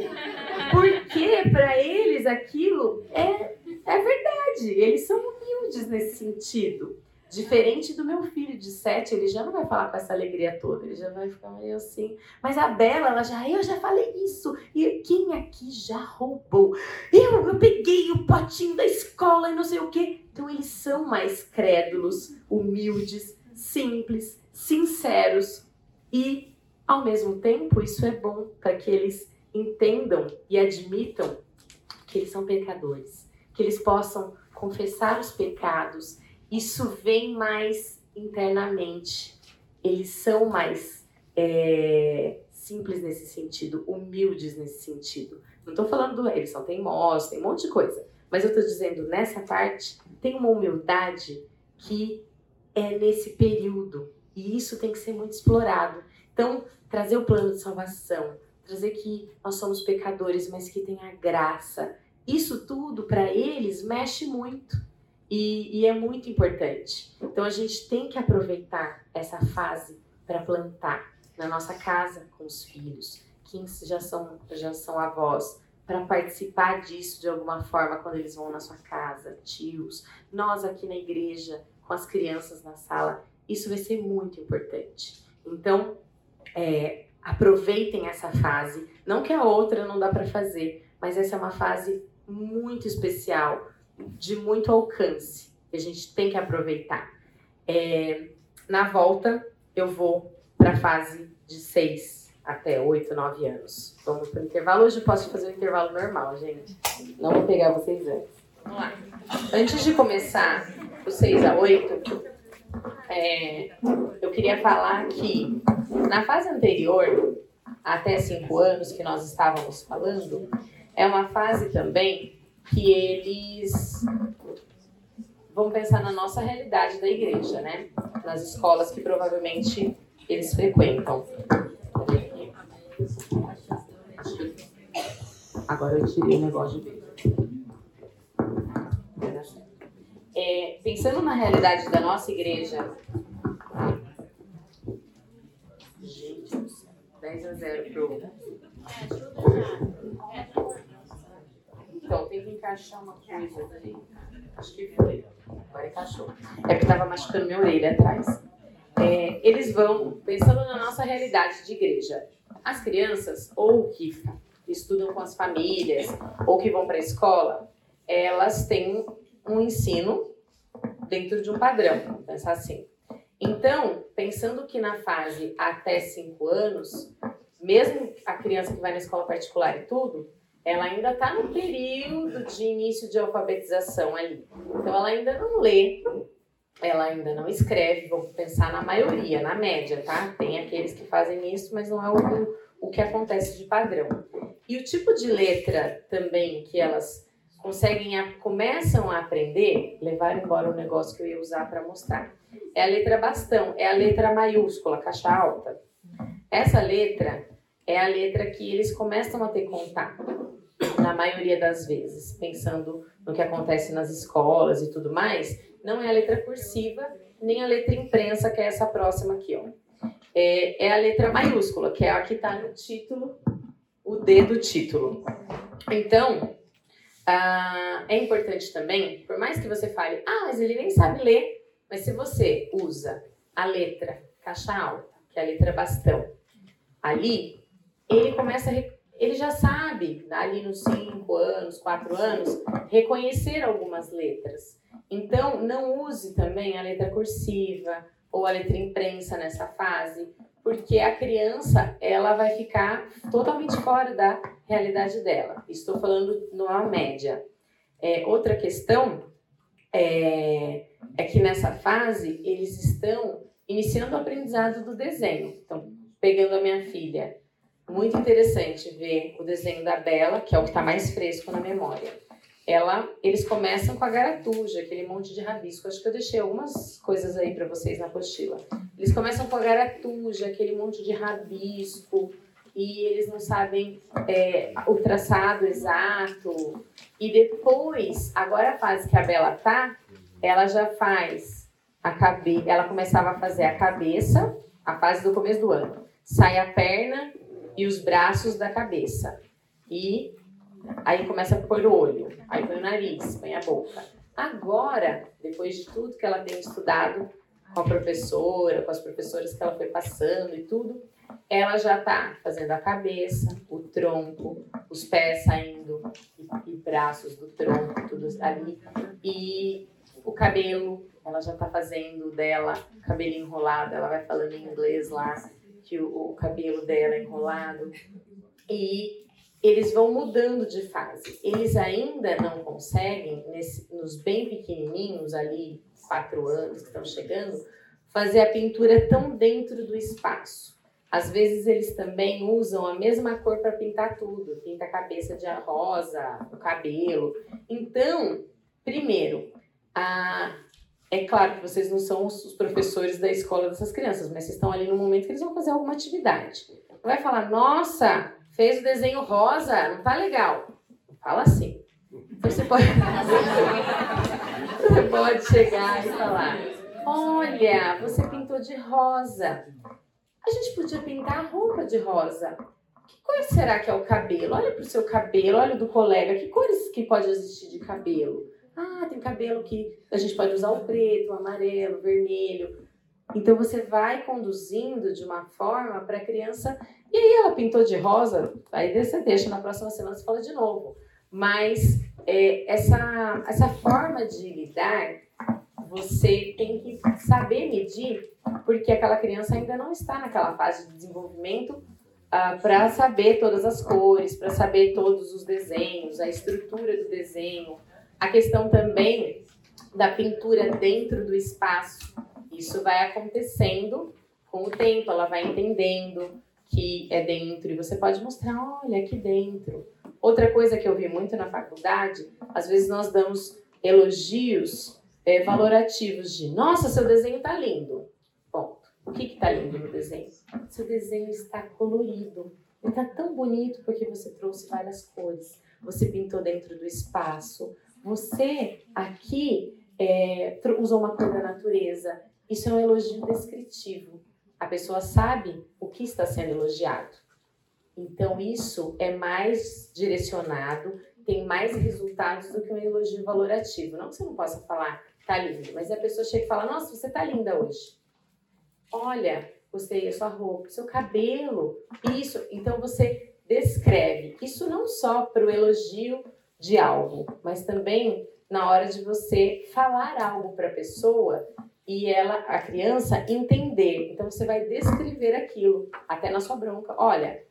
Porque para eles aquilo é, é verdade. Eles são humildes nesse sentido. Diferente do meu filho de sete, ele já não vai falar com essa alegria toda, ele já vai ficar meio assim. Mas a Bela, ela já, eu já falei isso. E quem aqui já roubou? Eu, eu peguei o potinho da escola e não sei o quê. Então eles são mais crédulos, humildes, simples, sinceros e, ao mesmo tempo, isso é bom para que eles entendam e admitam que eles são pecadores, que eles possam confessar os pecados isso vem mais internamente. Eles são mais é, simples nesse sentido, humildes nesse sentido. Não estou falando do eles são teimosos, tem um monte de coisa. Mas eu estou dizendo, nessa parte, tem uma humildade que é nesse período. E isso tem que ser muito explorado. Então, trazer o plano de salvação, trazer que nós somos pecadores, mas que tem a graça. Isso tudo, para eles, mexe muito. E, e, é muito importante. Então a gente tem que aproveitar essa fase para plantar na nossa casa com os filhos, que já são, já são avós, para participar disso de alguma forma quando eles vão na sua casa, tios, nós aqui na igreja, com as crianças na sala. Isso vai ser muito importante. Então, é, aproveitem essa fase. Não que a outra não dá para fazer, mas essa é uma fase muito especial de muito alcance, que a gente tem que aproveitar. É, na volta, eu vou para a fase de 6 até 8, 9 anos. Vamos para o intervalo. Hoje eu posso fazer o um intervalo normal, gente. Não vou pegar vocês antes. Vamos lá. Antes de começar o 6 a 8, é, eu queria falar que na fase anterior, até 5 anos que nós estávamos falando, é uma fase também que eles vão pensar na nossa realidade da igreja, né? Nas escolas que provavelmente eles frequentam. Agora eu tirei o negócio de é, pensando na realidade da nossa igreja. Gente do céu. a 0 pro. Então, tem que encaixar uma coisa ali. Acho que foi. Agora encaixou. É porque tava machucando minha orelha atrás. É, eles vão pensando na nossa realidade de igreja. As crianças, ou estudam com as famílias, ou que vão para a escola, elas têm um ensino dentro de um padrão, vamos pensar assim. Então, pensando que na fase até 5 anos, mesmo a criança que vai na escola particular e tudo, ela ainda está no período de início de alfabetização ali. Então, ela ainda não lê, ela ainda não escreve, vamos pensar na maioria, na média, tá? Tem aqueles que fazem isso, mas não é o, o que acontece de padrão. E o tipo de letra também que elas conseguem, a, começam a aprender, levar embora o negócio que eu ia usar para mostrar. É a letra bastão, é a letra maiúscula, caixa alta. Essa letra é a letra que eles começam a ter contato, na maioria das vezes, pensando no que acontece nas escolas e tudo mais. Não é a letra cursiva, nem a letra imprensa, que é essa próxima aqui, ó. É, é a letra maiúscula, que é a que está no título, o D do título. Então, ah, é importante também, por mais que você fale, ah, mas ele nem sabe ler, mas se você usa a letra caixa alta, que é a letra bastão, ali, ele começa a, ele já sabe, ali nos 5 anos, 4 anos, reconhecer algumas letras. Então, não use também a letra cursiva ou a letra imprensa nessa fase, porque a criança ela vai ficar totalmente fora da realidade dela. Estou falando numa média. É, outra questão é, é que nessa fase eles estão iniciando o aprendizado do desenho. Então, pegando a minha filha, muito interessante ver o desenho da Bela, que é o que está mais fresco na memória ela, eles começam com a garatuja, aquele monte de rabisco. Acho que eu deixei algumas coisas aí para vocês na apostila. Eles começam com a garatuja, aquele monte de rabisco, e eles não sabem é, o traçado exato. E depois, agora a fase que a Bela tá, ela já faz a cabeça, ela começava a fazer a cabeça, a fase do começo do ano. Sai a perna e os braços da cabeça. E Aí começa a pôr o olho, aí põe o nariz, põe a boca. Agora, depois de tudo que ela tem estudado com a professora, com as professoras que ela foi passando e tudo, ela já está fazendo a cabeça, o tronco, os pés saindo e, e braços do tronco, tudo ali. E o cabelo, ela já está fazendo dela, cabelo enrolado, ela vai falando em inglês lá, que o, o cabelo dela é enrolado. E eles vão mudando de fase. Eles ainda não conseguem, nesse, nos bem pequenininhos, ali, quatro anos que estão chegando, fazer a pintura tão dentro do espaço. Às vezes eles também usam a mesma cor para pintar tudo, pinta a cabeça de rosa, o cabelo. Então, primeiro, a, é claro que vocês não são os professores da escola dessas crianças, mas vocês estão ali no momento que eles vão fazer alguma atividade. Vai falar, nossa, fez o desenho rosa, não tá legal. Fala assim. Você pode, você pode chegar e falar: Olha, você pintou de rosa. A gente podia pintar a roupa de rosa. Que cor será que é o cabelo? Olha para o seu cabelo, olha do colega. Que cores que pode existir de cabelo? Ah, tem cabelo que a gente pode usar o preto, o amarelo, o vermelho. Então você vai conduzindo de uma forma para a criança e aí ela pintou de rosa, aí você deixa, na próxima semana você fala de novo. Mas é, essa, essa forma de lidar, você tem que saber medir, porque aquela criança ainda não está naquela fase de desenvolvimento ah, para saber todas as cores, para saber todos os desenhos, a estrutura do desenho, a questão também da pintura dentro do espaço. Isso vai acontecendo com o tempo, ela vai entendendo que é dentro e você pode mostrar, olha, aqui dentro. Outra coisa que eu vi muito na faculdade, às vezes nós damos elogios é, valorativos de, nossa, seu desenho está lindo. Ponto. O que está lindo no desenho? Seu desenho está colorido. Ele está tão bonito porque você trouxe várias cores. Você pintou dentro do espaço. Você aqui é, usou uma cor da natureza. Isso é um elogio descritivo. A pessoa sabe o que está sendo elogiado. Então, isso é mais direcionado, tem mais resultados do que um elogio valorativo. Não que você não possa falar, tá lindo, mas a pessoa chega e fala: Nossa, você tá linda hoje. Olha, gostei da sua roupa, seu cabelo, isso. Então, você descreve. Isso não só para o elogio de algo, mas também na hora de você falar algo para a pessoa e ela, a criança, entender. Então você vai descrever aquilo, até na sua bronca. Olha,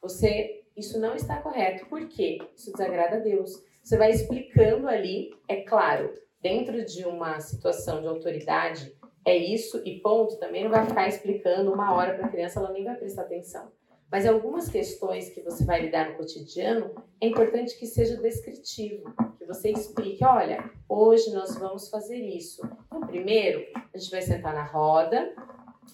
você, isso não está correto. Por quê? Isso desagrada a Deus. Você vai explicando ali, é claro, dentro de uma situação de autoridade, é isso e ponto. Também não vai ficar explicando uma hora para a criança, ela nem vai prestar atenção. Mas algumas questões que você vai lidar no cotidiano, é importante que seja descritivo, que você explique, olha, hoje nós vamos fazer isso. Então, primeiro, a gente vai sentar na roda,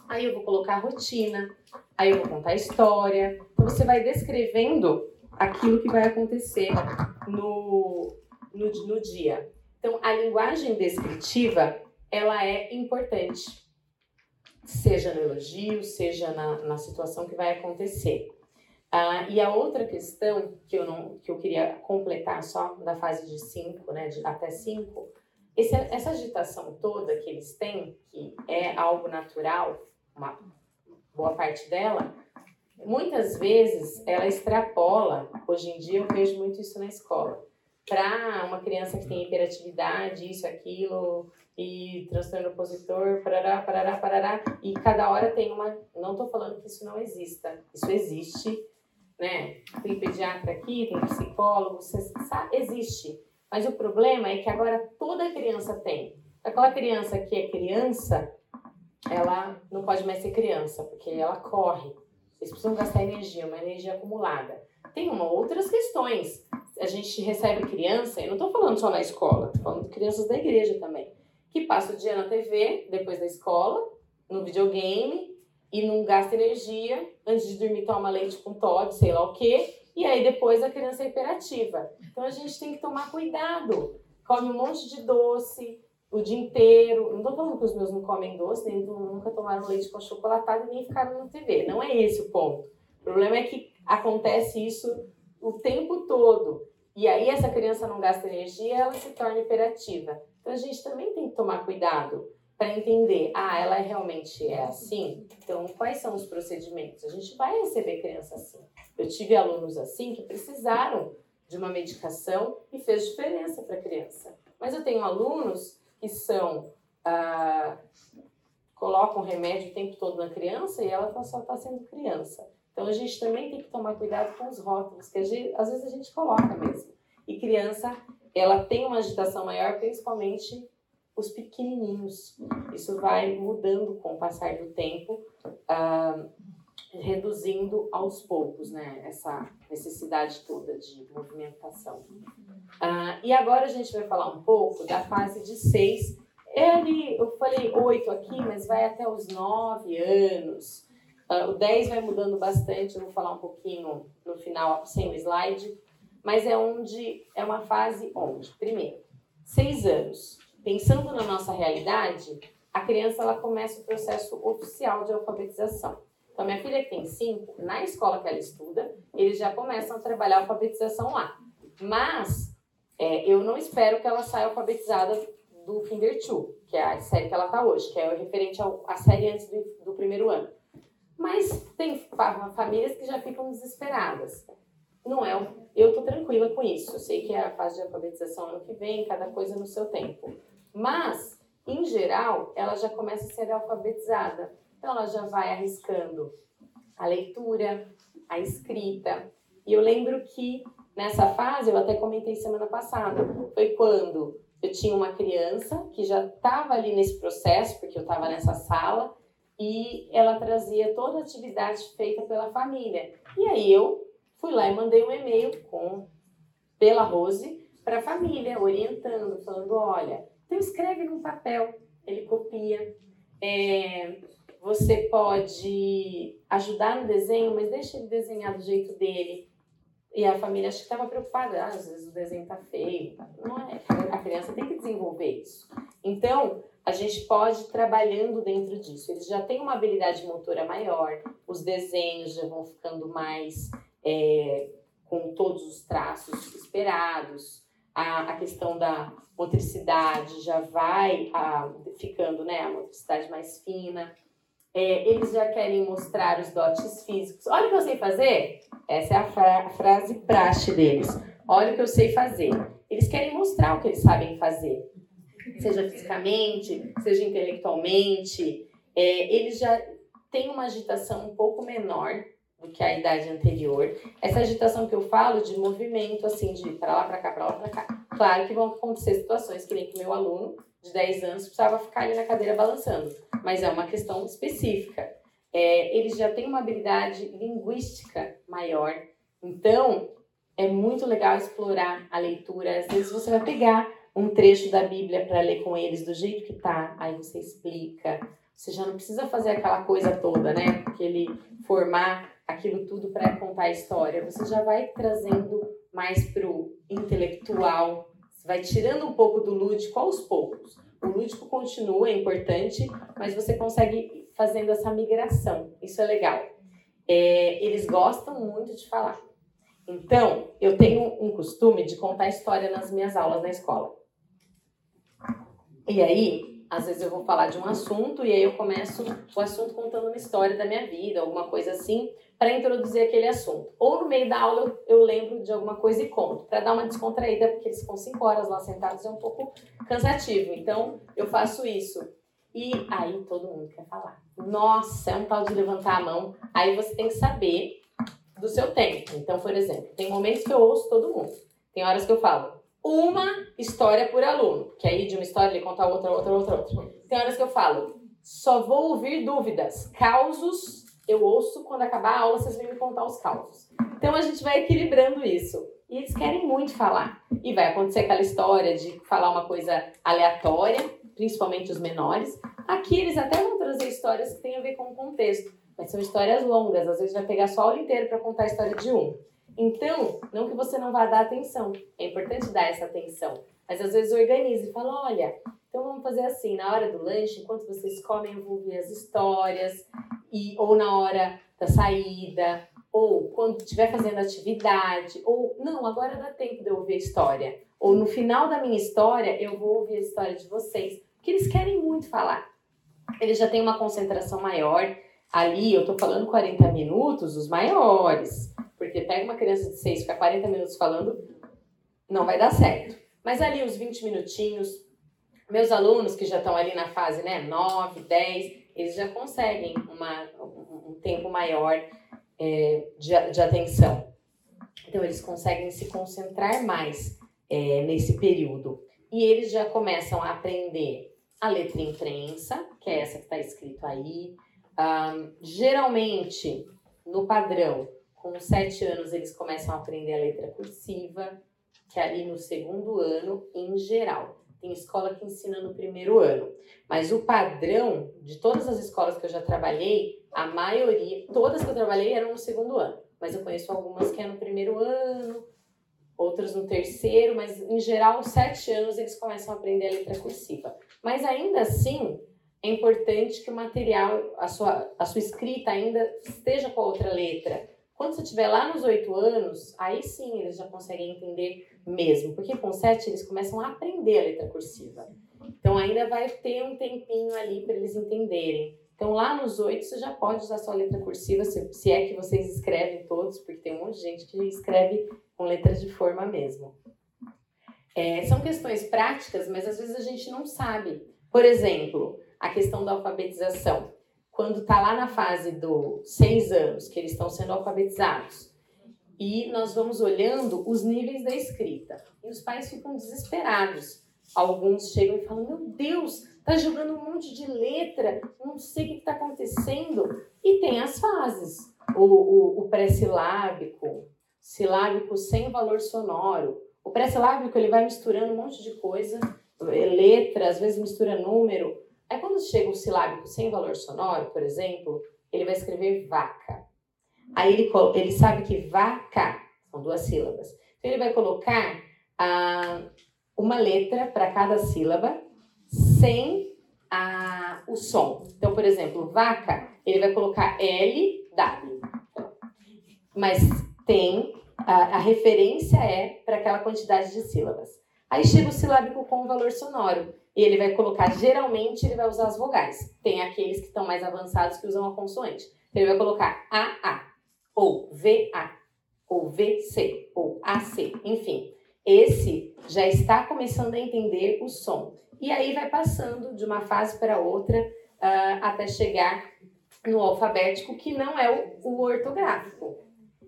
aí eu vou colocar a rotina, aí eu vou contar a história. Então, você vai descrevendo aquilo que vai acontecer no, no, no dia. Então, a linguagem descritiva, ela é importante seja no elogio, seja na, na situação que vai acontecer. Ah, e a outra questão que eu, não, que eu queria completar só da fase de 5, né, de até 5, essa agitação toda que eles têm, que é algo natural, uma boa parte dela, muitas vezes ela extrapola, hoje em dia eu vejo muito isso na escola, para uma criança que tem hiperatividade, isso, aquilo, e transtorno opositor, parará, parará, parará, e cada hora tem uma. Não estou falando que isso não exista, isso existe, né? Tem pediatra aqui, tem psicólogo, sabe, existe. Mas o problema é que agora toda criança tem. Aquela criança que é criança, ela não pode mais ser criança, porque ela corre. Eles precisam gastar energia, uma energia acumulada. Tem uma, outras questões. A gente recebe criança, eu não estou falando só na escola, estou falando de crianças da igreja também que passa o dia na TV, depois da escola, no videogame, e não gasta energia, antes de dormir toma leite com Todd, sei lá o quê, e aí depois a criança é hiperativa. Então a gente tem que tomar cuidado. Come um monte de doce o dia inteiro. Não tô falando que os meus não comem doce, nem nunca tomaram leite com chocolatado nem ficaram na TV. Não é esse o ponto. O problema é que acontece isso o tempo todo. E aí essa criança não gasta energia, ela se torna hiperativa. Então a gente também tem que tomar cuidado para entender, ah, ela realmente é assim? Então, quais são os procedimentos? A gente vai receber criança assim. Eu tive alunos assim que precisaram de uma medicação e fez diferença para a criança. Mas eu tenho alunos que são ah, colocam remédio o tempo todo na criança e ela tá, só está sendo criança. Então a gente também tem que tomar cuidado com os rótulos, que às vezes a gente coloca mesmo. E criança ela tem uma agitação maior, principalmente os pequenininhos. Isso vai mudando com o passar do tempo, uh, reduzindo aos poucos, né, essa necessidade toda de movimentação. Uh, e agora a gente vai falar um pouco da fase de seis. Ele, eu falei oito aqui, mas vai até os nove anos. Uh, o 10 vai mudando bastante, eu vou falar um pouquinho no final, sem o slide mas é onde é uma fase onde, primeiro, seis anos, pensando na nossa realidade, a criança ela começa o processo oficial de alfabetização. Então, minha filha que tem cinco, na escola que ela estuda, eles já começam a trabalhar a alfabetização lá. Mas é, eu não espero que ela saia alfabetizada do Kinder 2, que é a série que ela está hoje, que é referente à série antes do, do primeiro ano. Mas tem famílias que já ficam desesperadas. Não é eu estou tranquila com isso. Eu sei que é a fase de alfabetização ano que vem, cada coisa no seu tempo. Mas, em geral, ela já começa a ser alfabetizada. Então, ela já vai arriscando a leitura, a escrita. E eu lembro que nessa fase, eu até comentei semana passada, foi quando eu tinha uma criança que já estava ali nesse processo, porque eu estava nessa sala, e ela trazia toda a atividade feita pela família. E aí eu Fui lá e mandei um e-mail com pela Rose para a família, orientando, falando, olha, então escreve num papel, ele copia. É, você pode ajudar no desenho, mas deixa ele desenhar do jeito dele. E a família acho que estava preocupada, ah, às vezes o desenho tá feio. Não é, a criança tem que desenvolver isso. Então, a gente pode ir trabalhando dentro disso. Eles já têm uma habilidade motora maior, os desenhos já vão ficando mais é, com todos os traços esperados, a, a questão da motricidade já vai a, ficando, né, a motricidade mais fina. É, eles já querem mostrar os dotes físicos. Olha o que eu sei fazer. Essa é a fra frase praxe deles. Olha o que eu sei fazer. Eles querem mostrar o que eles sabem fazer, seja fisicamente, seja intelectualmente. É, eles já têm uma agitação um pouco menor do que a idade anterior. Essa agitação que eu falo de movimento, assim, de para lá, para cá, para lá, para cá. Claro que vão acontecer situações que nem que meu aluno de 10 anos precisava ficar ali na cadeira balançando, mas é uma questão específica. É, eles já têm uma habilidade linguística maior, então é muito legal explorar a leitura. Às vezes você vai pegar um trecho da Bíblia para ler com eles do jeito que tá, aí você explica. Você já não precisa fazer aquela coisa toda, né? Aquele formar aquilo tudo para contar a história. Você já vai trazendo mais pro intelectual, você vai tirando um pouco do lúdico aos poucos. O lúdico continua, é importante, mas você consegue fazendo essa migração. Isso é legal. É, eles gostam muito de falar. Então, eu tenho um costume de contar história nas minhas aulas na escola. E aí, às vezes eu vou falar de um assunto e aí eu começo o assunto contando uma história da minha vida, alguma coisa assim, para introduzir aquele assunto. Ou no meio da aula eu, lembro de alguma coisa e conto, para dar uma descontraída, porque eles ficam cinco horas lá sentados é um pouco cansativo. Então, eu faço isso. E aí todo mundo quer falar. Nossa, é um tal de levantar a mão. Aí você tem que saber do seu tempo. Então, por exemplo, tem momentos que eu ouço todo mundo. Tem horas que eu falo uma história por aluno, que aí de uma história ele conta outra, outra, outra, outra. Tem horas que eu falo, só vou ouvir dúvidas, causos eu ouço quando acabar a aula vocês vêm me contar os causos. Então a gente vai equilibrando isso. E eles querem muito falar. E vai acontecer aquela história de falar uma coisa aleatória, principalmente os menores. Aqui eles até vão trazer histórias que têm a ver com o contexto. Mas são histórias longas, às vezes vai pegar só a aula inteira para contar a história de um. Então, não que você não vá dar atenção, é importante dar essa atenção. Mas às vezes organize e fala: olha, então vamos fazer assim, na hora do lanche, enquanto vocês comem, eu vou ver as histórias, e, ou na hora da saída, ou quando estiver fazendo atividade, ou não, agora dá tempo de eu ouvir a história. Ou no final da minha história, eu vou ouvir a história de vocês. Porque eles querem muito falar. Eles já têm uma concentração maior, Ali eu tô falando 40 minutos, os maiores. Porque pega uma criança de 6 ficar 40 minutos falando, não vai dar certo. Mas ali os 20 minutinhos, meus alunos que já estão ali na fase, né, 9, 10, eles já conseguem uma, um tempo maior é, de, de atenção. Então eles conseguem se concentrar mais é, nesse período. E eles já começam a aprender a letra imprensa, que é essa que está escrito aí, um, geralmente, no padrão, com sete anos eles começam a aprender a letra cursiva, que é ali no segundo ano, em geral. Tem escola que ensina no primeiro ano. Mas o padrão de todas as escolas que eu já trabalhei, a maioria, todas que eu trabalhei eram no segundo ano. Mas eu conheço algumas que é no primeiro ano, outras no terceiro, mas em geral, sete anos eles começam a aprender a letra cursiva. Mas ainda assim, é importante que o material, a sua, a sua escrita ainda esteja com a outra letra. Quando você estiver lá nos oito anos, aí sim eles já conseguem entender mesmo, porque com sete eles começam a aprender a letra cursiva. Então ainda vai ter um tempinho ali para eles entenderem. Então lá nos oito você já pode usar sua letra cursiva, se, se é que vocês escrevem todos, porque tem um monte de gente que escreve com letras de forma mesmo. É, são questões práticas, mas às vezes a gente não sabe. Por exemplo, a questão da alfabetização. Quando está lá na fase dos seis anos, que eles estão sendo alfabetizados, e nós vamos olhando os níveis da escrita. E os pais ficam desesperados. Alguns chegam e falam: Meu Deus, tá jogando um monte de letra, não sei o que está acontecendo. E tem as fases: o, o, o pré-silábico, silábico sem valor sonoro. O pré-silábico ele vai misturando um monte de coisa, letra, às vezes mistura número. Aí quando chega um silábico sem valor sonoro, por exemplo, ele vai escrever vaca. Aí ele, ele sabe que vaca são duas sílabas. Então ele vai colocar ah, uma letra para cada sílaba sem a, o som. Então, por exemplo, vaca, ele vai colocar L, W. Mas tem, a, a referência é para aquela quantidade de sílabas. Aí chega o silábico com o valor sonoro. E ele vai colocar, geralmente, ele vai usar as vogais. Tem aqueles que estão mais avançados que usam a consoante. Então, ele vai colocar AA, ou VA, ou VC, ou AC, enfim. Esse já está começando a entender o som. E aí vai passando de uma fase para outra uh, até chegar no alfabético, que não é o, o ortográfico.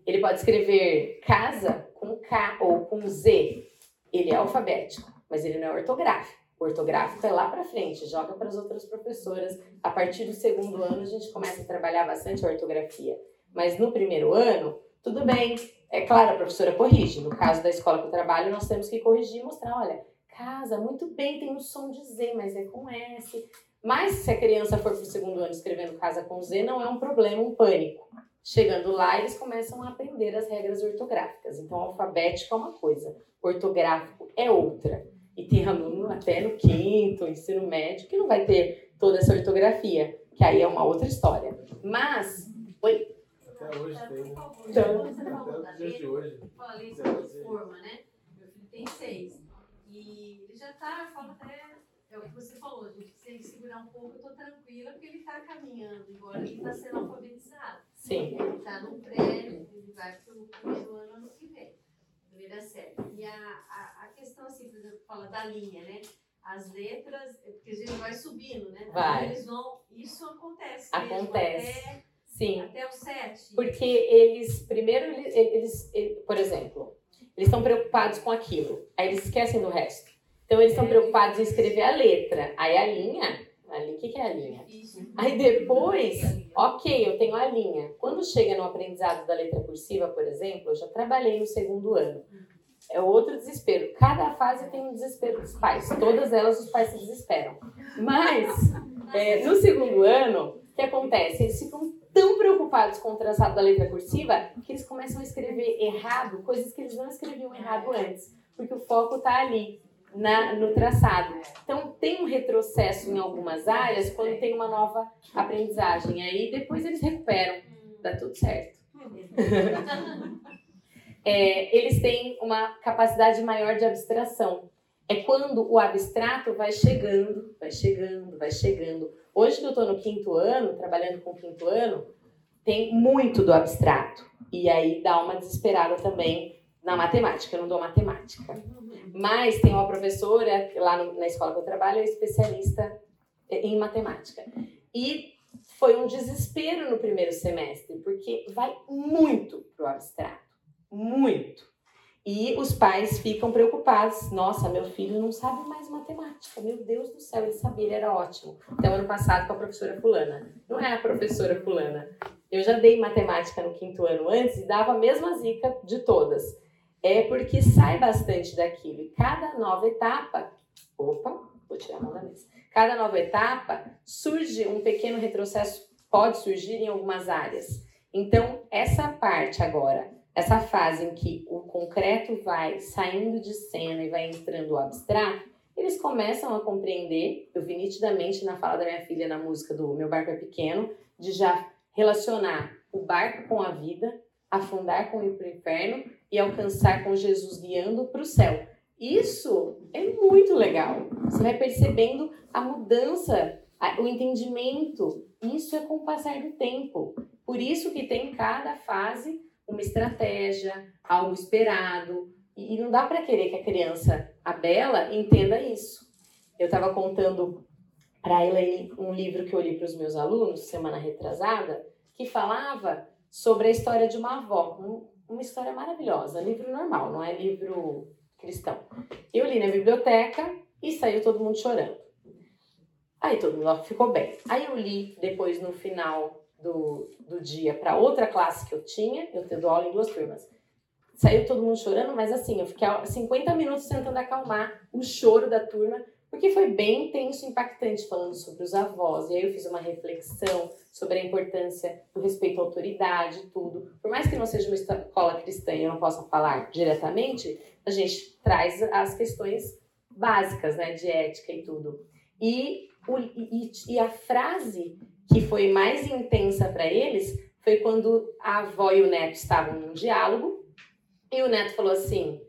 Ele pode escrever casa com K ou com Z. Ele é alfabético, mas ele não é ortográfico. O ortográfico é lá para frente, joga para as outras professoras. A partir do segundo ano, a gente começa a trabalhar bastante a ortografia. Mas no primeiro ano, tudo bem. É claro, a professora corrige. No caso da escola que eu trabalho, nós temos que corrigir e mostrar: olha, casa, muito bem, tem um som de Z, mas é com S. Mas se a criança for para o segundo ano escrevendo casa com Z, não é um problema, um pânico. Chegando lá, eles começam a aprender as regras ortográficas. Então, alfabético é uma coisa, ortográfico é outra. E tem aluno até no quinto, ensino médio, que não vai ter toda essa ortografia, que aí é uma outra história. Mas, oi? Até hoje tem, né? Então, Até os dias de hoje. Falei isso de forma, né? Meu filho tem seis. E ele já tá, fala até. É o que você falou, a gente tem que segurar um pouco, eu tô tranquila, porque ele tá caminhando, embora ele tá sendo alfabetizado. sim. Ele tá no pré, ele vai pro primeiro ano ano que vem. Primeira série. E a, a, a questão, assim, por exemplo, fala da linha, né? As letras, é porque a gente vai subindo, né? Vai. Eles vão. Isso acontece. mesmo, Acontece. Até, Sim. até o sete. Porque eles, primeiro, eles, eles, eles- por exemplo, eles estão preocupados com aquilo, aí eles esquecem do resto. Então, eles estão preocupados em escrever a letra, aí a linha, ali, o que, que é a linha? Aí depois, ok, eu tenho a linha. Quando chega no aprendizado da letra cursiva, por exemplo, eu já trabalhei no segundo ano. É outro desespero. Cada fase tem um desespero dos pais. Todas elas os pais se desesperam. Mas, é, no segundo ano, o que acontece? Eles ficam tão preocupados com o traçado da letra cursiva que eles começam a escrever errado coisas que eles não escreviam errado antes. Porque o foco está ali, na, no traçado. Então, tem um retrocesso em algumas áreas quando tem uma nova aprendizagem. Aí, depois eles recuperam. Dá tudo certo. É, eles têm uma capacidade maior de abstração. É quando o abstrato vai chegando, vai chegando, vai chegando. Hoje que eu estou no quinto ano, trabalhando com o quinto ano, tem muito do abstrato. E aí dá uma desesperada também na matemática. Eu não dou matemática. Mas tem uma professora lá no- na escola que eu trabalho, é especialista em matemática. E foi um desespero no primeiro semestre, porque vai muito pro abstrato. Muito. E os pais ficam preocupados. Nossa, meu filho não sabe mais matemática. Meu Deus do céu, ele sabia, ele era ótimo. Até o ano passado com a professora fulana. Não é a professora fulana. Eu já dei matemática no quinto ano antes e dava a mesma zica de todas. É porque sai bastante daquilo. E cada nova etapa. Opa, vou tirar a mão da mesa. Cada nova etapa surge um pequeno retrocesso, pode surgir em algumas áreas. Então, essa parte agora, essa fase em que o concreto vai saindo de cena e vai entrando o abstrato, eles começam a compreender, eu vi nitidamente na fala da minha filha na música do Meu Barco é Pequeno, de já relacionar o barco com a vida, afundar com o inferno e alcançar com Jesus guiando para o céu. Isso é muito legal. Você vai percebendo a mudança, o entendimento. Isso é com o passar do tempo. Por isso que tem em cada fase uma estratégia, algo esperado. E, não dá para querer que a criança, a Bela, entenda isso. Eu estava contando para ela um livro que eu li para os meus alunos semana retrasada, que falava sobre a história de uma avó. Um- uma história maravilhosa, livro normal, não é livro cristão. Eu li na biblioteca e saiu todo mundo chorando. Aí todo mundo ficou bem. Aí eu li depois no final do, do dia para outra classe que eu tinha, eu tendo aula em duas turmas. Saiu todo mundo chorando, mas assim, eu fiquei 50 minutos tentando acalmar o choro da turma, porque foi bem intenso e impactante, falando sobre os avós. E aí eu fiz uma reflexão sobre a importância do respeito à autoridade e tudo. Por mais que não seja uma escola cristã e eu não possa falar diretamente, a gente traz as questões básicas, né, de ética e tudo. E o, e, e a frase que foi mais intensa para eles foi quando a avó e o neto estavam num diálogo e o neto falou assim: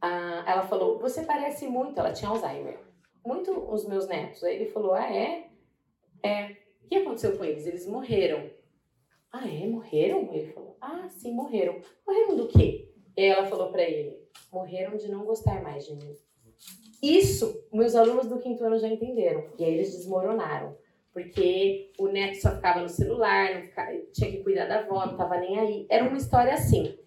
ah, ela falou, você parece muito, ela tinha Alzheimer, muito os meus netos. Aí ele falou: ah, é? É. O que aconteceu com eles? Eles morreram. Ah, é? Morreram? Ele falou: ah, sim, morreram. Morreram do quê? E ela falou para ele: morreram de não gostar mais de mim. Isso, meus alunos do quinto ano já entenderam. E aí eles desmoronaram. Porque o neto só ficava no celular, ficava, tinha que cuidar da avó, não tava nem aí. Era uma história assim.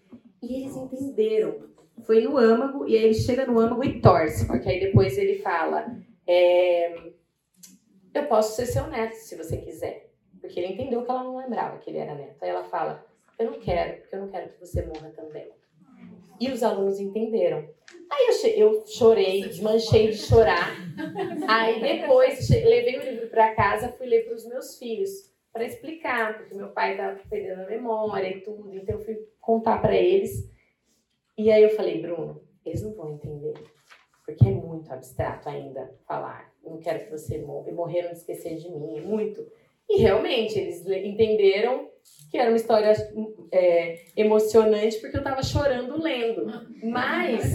E eles entenderam. Foi no âmago, e aí ele chega no âmago e torce, porque aí depois ele fala: é, Eu posso ser seu neto se você quiser. Porque ele entendeu que ela não lembrava que ele era neto. Aí ela fala: Eu não quero, porque eu não quero que você morra também. E os alunos entenderam. Aí eu, eu chorei, desmanchei de chorar. Aí depois levei o livro para casa, fui ler para os meus filhos para explicar, porque meu pai estava perdendo a memória e tudo, então eu fui contar para eles. E aí eu falei, Bruno, eles não vão entender, porque é muito abstrato ainda falar. não quero que você morra, morreram de esquecer de mim, é muito. E realmente, eles entenderam que era uma história é, emocionante porque eu tava chorando lendo. Mas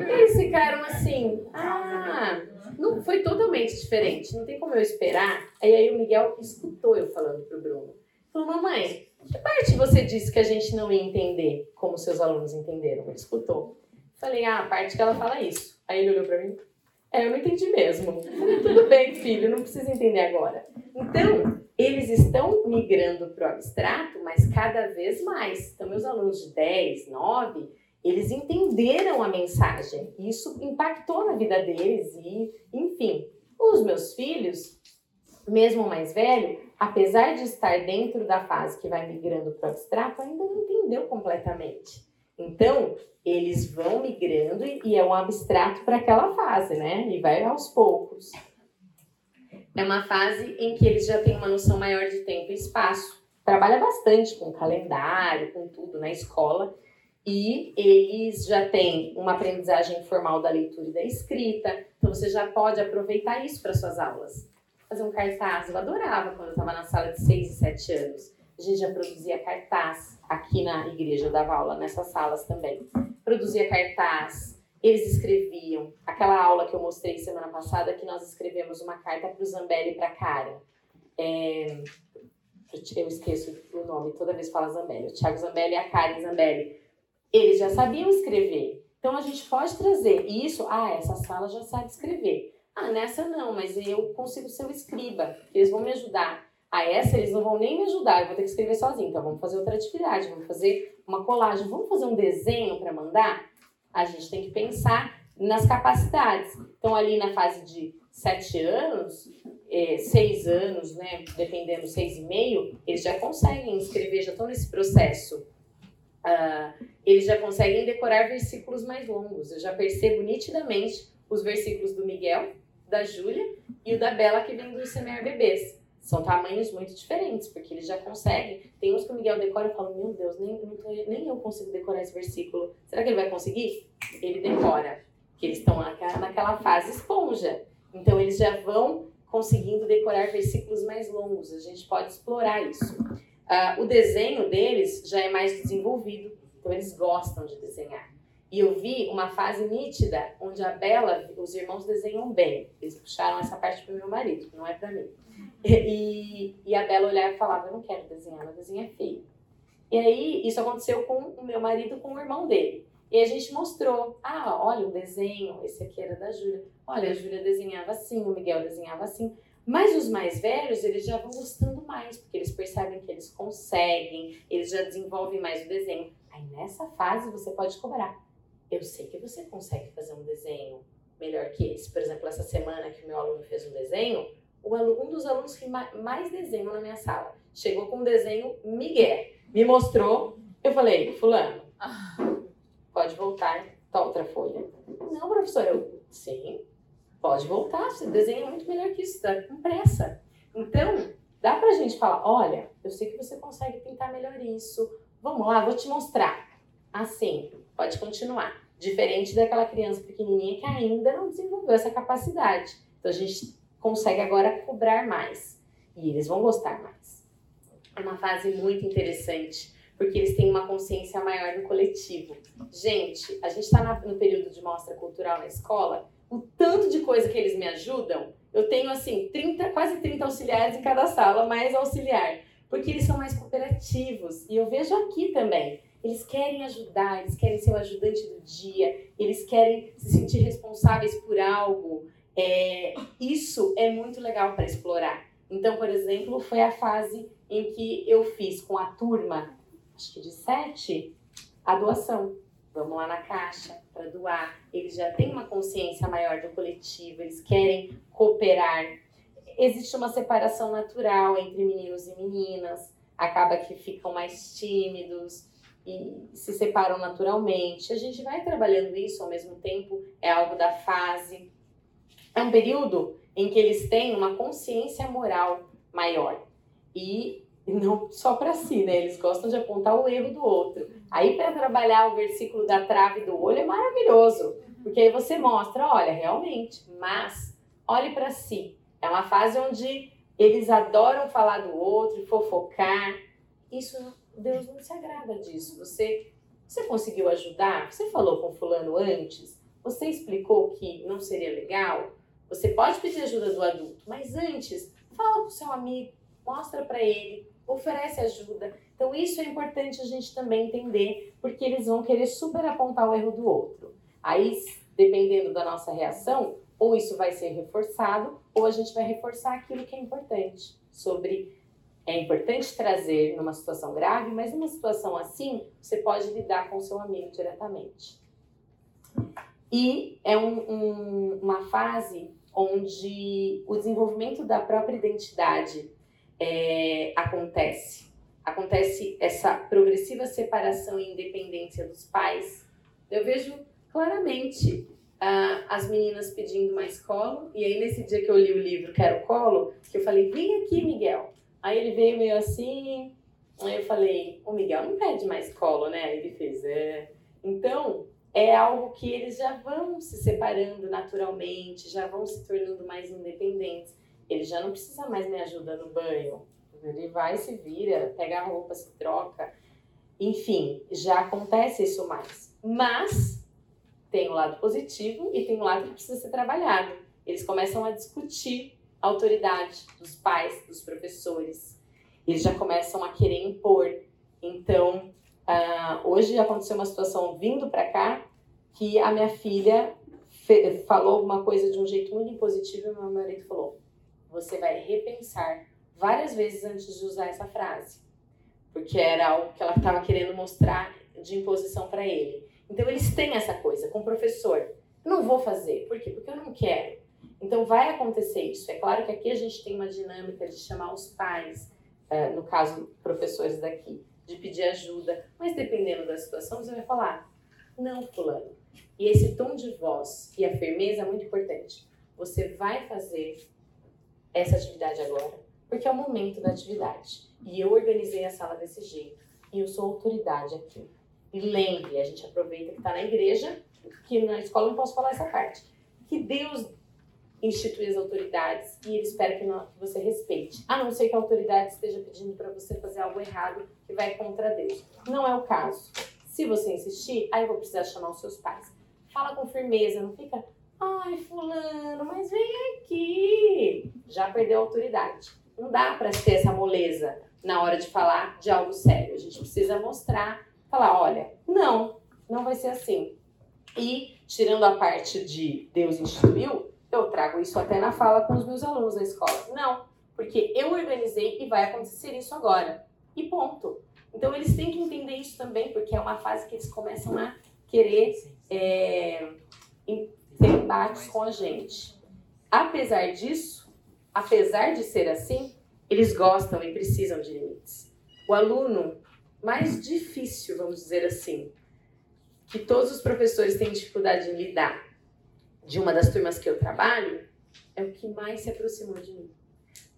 eles ficaram assim, ah, não foi totalmente diferente, não tem como eu esperar. Aí, o Miguel escutou eu falando pro Bruno. Falou, mamãe, que parte você disse que a gente não ia entender como seus alunos entenderam? Ele escutou. Falei, ah, a parte que ela fala isso. Aí ele olhou pra mim, é, eu não entendi mesmo. Tudo bem, filho, não precisa entender agora. Então, eles estão migrando para o abstrato, mas cada vez mais. Então, meus alunos de 10, 9, eles entenderam a mensagem. Isso impactou na vida deles e, enfim, os meus filhos, mesmo o mais velho, apesar de estar dentro da fase que vai migrando para o abstrato, ainda não entendeu completamente. Então, eles vão migrando e é um abstrato para aquela fase, né? E vai aos poucos. É uma fase em que eles já têm uma noção maior de tempo e espaço. Trabalha bastante com calendário, com tudo na escola. E eles já têm uma aprendizagem formal da leitura e da escrita. Então você já pode aproveitar isso para suas aulas. Fazer um cartaz, eu adorava quando eu estava na sala de 6 e 7 anos. A gente já produzia cartaz aqui na igreja, eu dava aula nessas salas também. Produzia cartaz, eles escreviam. Aquela aula que eu mostrei semana passada, que nós escrevemos uma carta para o Zambelli e para a Karen. É, eu esqueço o nome, toda vez fala Zambelli. O Thiago Zambelli e a Karen Zambelli. Eles já sabiam escrever. Então a gente pode trazer isso. Ah, essa sala já sabe escrever. Ah, nessa não, mas eu consigo ser o escriba. Eles vão me ajudar. A essa eles não vão nem me ajudar, eu vou ter que escrever sozinho. Então vamos fazer outra atividade, vamos fazer uma colagem, vamos fazer um desenho para mandar? A gente tem que pensar nas capacidades. Então ali na fase de sete anos, é, seis anos, né, dependendo, seis e meio, eles já conseguem escrever, já estão nesse processo. Uh, eles já conseguem decorar versículos mais longos. Eu já percebo nitidamente os versículos do Miguel, da Júlia e o da Bela que vem do Semear Bebês. São tamanhos muito diferentes, porque eles já conseguem. Tem uns que o Miguel decora e fala: Meu Deus, nem, nem eu consigo decorar esse versículo. Será que ele vai conseguir? Ele decora. Que eles estão naquela fase esponja. Então, eles já vão conseguindo decorar versículos mais longos. A gente pode explorar isso. Uh, o desenho deles já é mais desenvolvido, então eles gostam de desenhar. E eu vi uma fase nítida onde a Bela, os irmãos desenham bem. Eles puxaram essa parte para o meu marido, não é para mim. E, e a Bela olhava e falava: Eu não quero desenhar, meu desenho é feio. E aí, isso aconteceu com o meu marido com o irmão dele. E a gente mostrou: Ah, olha o desenho, esse aqui era da Júlia. Olha, a Júlia desenhava assim, o Miguel desenhava assim. Mas os mais velhos, eles já vão gostando mais, porque eles percebem que eles conseguem, eles já desenvolvem mais o desenho. Aí nessa fase você pode cobrar. Eu sei que você consegue fazer um desenho melhor que esse. Por exemplo, essa semana que o meu aluno fez um desenho, um dos alunos que mais desenham na minha sala chegou com um desenho Miguel, me mostrou. Eu falei, Fulano, pode voltar, tá outra folha. Não, professor, eu, sim, pode voltar, você desenha muito melhor que isso, tá com pressa. Então, dá pra gente falar: olha, eu sei que você consegue pintar melhor isso, vamos lá, vou te mostrar. Assim, pode continuar. Diferente daquela criança pequenininha que ainda não desenvolveu essa capacidade. Então, a gente consegue agora cobrar mais. E eles vão gostar mais. É uma fase muito interessante, porque eles têm uma consciência maior do coletivo. Gente, a gente está no período de mostra cultural na escola, o tanto de coisa que eles me ajudam, eu tenho assim 30, quase 30 auxiliares em cada sala, mais auxiliar, porque eles são mais cooperativos. E eu vejo aqui também, eles querem ajudar, eles querem ser o ajudante do dia, eles querem se sentir responsáveis por algo. É, isso é muito legal para explorar. Então, por exemplo, foi a fase em que eu fiz com a turma, acho que de sete, a doação. Vamos lá na caixa para doar. Eles já têm uma consciência maior do coletivo, eles querem cooperar. Existe uma separação natural entre meninos e meninas, acaba que ficam mais tímidos e se separam naturalmente. A gente vai trabalhando isso ao mesmo tempo, é algo da fase. É um período em que eles têm uma consciência moral maior. E não só para si, né? Eles gostam de apontar o erro do outro. Aí para trabalhar o versículo da trave do olho é maravilhoso, porque aí você mostra, olha, realmente, mas olhe para si. É uma fase onde eles adoram falar do outro, fofocar. Isso Deus não se agrada disso. Você você conseguiu ajudar? Você falou com fulano antes? Você explicou que não seria legal? Você pode pedir ajuda do adulto, mas antes, fala com o seu amigo, mostra para ele, oferece ajuda. Então isso é importante a gente também entender, porque eles vão querer super apontar o erro do outro. Aí, dependendo da nossa reação, ou isso vai ser reforçado, ou a gente vai reforçar aquilo que é importante sobre é importante trazer numa situação grave, mas numa situação assim, você pode lidar com o seu amigo diretamente. E é um, um, uma fase onde o desenvolvimento da própria identidade é, acontece. Acontece essa progressiva separação e independência dos pais. Eu vejo claramente uh, as meninas pedindo mais colo, e aí nesse dia que eu li o livro Quero Colo, que eu falei, vem aqui, Miguel. Aí ele veio meio assim, aí eu falei, o Miguel não pede mais colo, né? Aí ele fez, é. Então, é algo que eles já vão se separando naturalmente, já vão se tornando mais independentes. Ele já não precisa mais me ajuda no banho. Ele vai, se vira, pega a roupa, se troca. Enfim, já acontece isso mais. Mas tem o lado positivo e tem o lado que precisa ser trabalhado. Eles começam a discutir autoridade dos pais, dos professores. Eles já começam a querer impor. Então, uh, hoje aconteceu uma situação vindo para cá que a minha filha falou alguma coisa de um jeito muito impositivo e meu marido falou: você vai repensar várias vezes antes de usar essa frase, porque era algo que ela estava querendo mostrar de imposição para ele. Então eles têm essa coisa com o professor. Não vou fazer, por quê? Porque eu não quero. Então vai acontecer isso. É claro que aqui a gente tem uma dinâmica de chamar os pais, uh, no caso professores daqui, de pedir ajuda, mas dependendo da situação você vai falar, não fulano. E esse tom de voz e a firmeza é muito importante. Você vai fazer essa atividade agora, porque é o momento da atividade. E eu organizei a sala desse jeito. E eu sou autoridade aqui. E lembre, a gente aproveita que está na igreja, que na escola não posso falar essa parte. Que Deus institui as autoridades e ele espera que, não, que você respeite. A não ser que a autoridade esteja pedindo para você fazer algo errado que vai contra Deus. Não é o caso. Se você insistir, aí eu vou precisar chamar os seus pais. Fala com firmeza, não fica Ai, fulano, mas vem aqui. Já perdeu a autoridade. Não dá para ter essa moleza na hora de falar de algo sério. A gente precisa mostrar, falar, olha, não, não vai ser assim. E tirando a parte de Deus instituiu, eu trago isso até na fala com os meus alunos da escola. Não, porque eu organizei e vai acontecer isso agora. E ponto. Então eles têm que entender isso também, porque é uma fase que eles começam a querer é, ter embates com a gente. Apesar disso, apesar de ser assim, eles gostam e precisam de limites. O aluno mais difícil, vamos dizer assim, que todos os professores têm dificuldade em lidar, de uma das turmas que eu trabalho, é o que mais se aproximou de mim.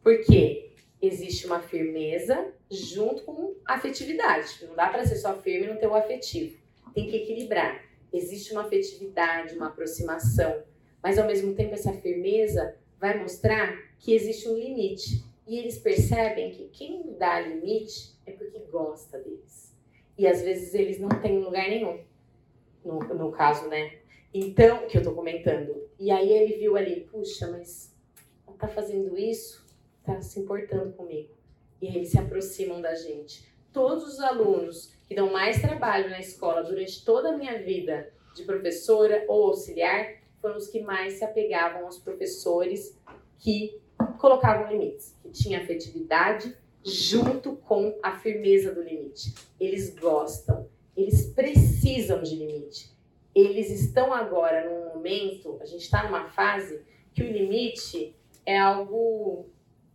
Porque existe uma firmeza junto com afetividade. Não dá para ser só firme e não ter o afetivo. Tem que equilibrar existe uma afetividade, uma aproximação, mas ao mesmo tempo essa firmeza vai mostrar que existe um limite. E eles percebem que quem dá limite é porque gosta deles. E às vezes eles não têm lugar nenhum. No, no caso, né? Então, que eu tô comentando. E aí ele viu ali, puxa, mas ela tá fazendo isso, tá se importando comigo. E aí eles se aproximam da gente. Todos os alunos que dão mais trabalho na escola durante toda a minha vida de professora ou auxiliar foram os que mais se apegavam aos professores que colocavam limites, que tinha afetividade junto com a firmeza do limite. Eles gostam, eles precisam de limite. Eles estão agora num momento, a gente está numa fase que o limite é algo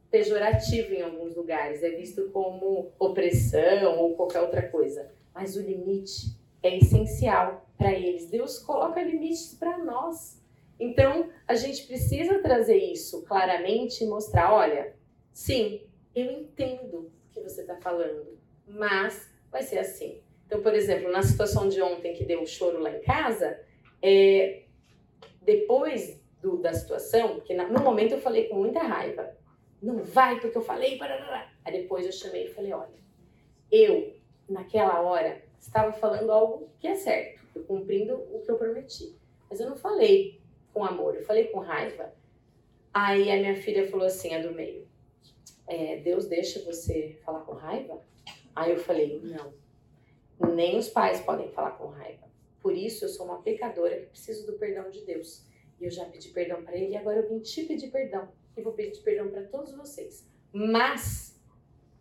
pejorativo em alguns lugares, é visto como opressão ou qualquer outra coisa. Mas o limite é essencial para eles. Deus coloca limites para nós. Então, a gente precisa trazer isso claramente e mostrar: olha, sim, eu entendo o que você está falando, mas vai ser assim. Então, por exemplo, na situação de ontem que deu o choro lá em casa, é, depois do, da situação, que na, no momento eu falei com muita raiva, não vai porque eu falei, barará. aí depois eu chamei e falei, olha, eu naquela hora estava falando algo que é certo, eu cumprindo o que eu prometi, mas eu não falei com amor, eu falei com raiva. Aí a minha filha falou assim, a do meio, é, Deus deixa você falar com raiva? Aí eu falei, não, nem os pais podem falar com raiva. Por isso eu sou uma pecadora que preciso do perdão de Deus. E eu já pedi perdão para ele e agora eu vim te pedir perdão. E vou pedir perdão para todos vocês. Mas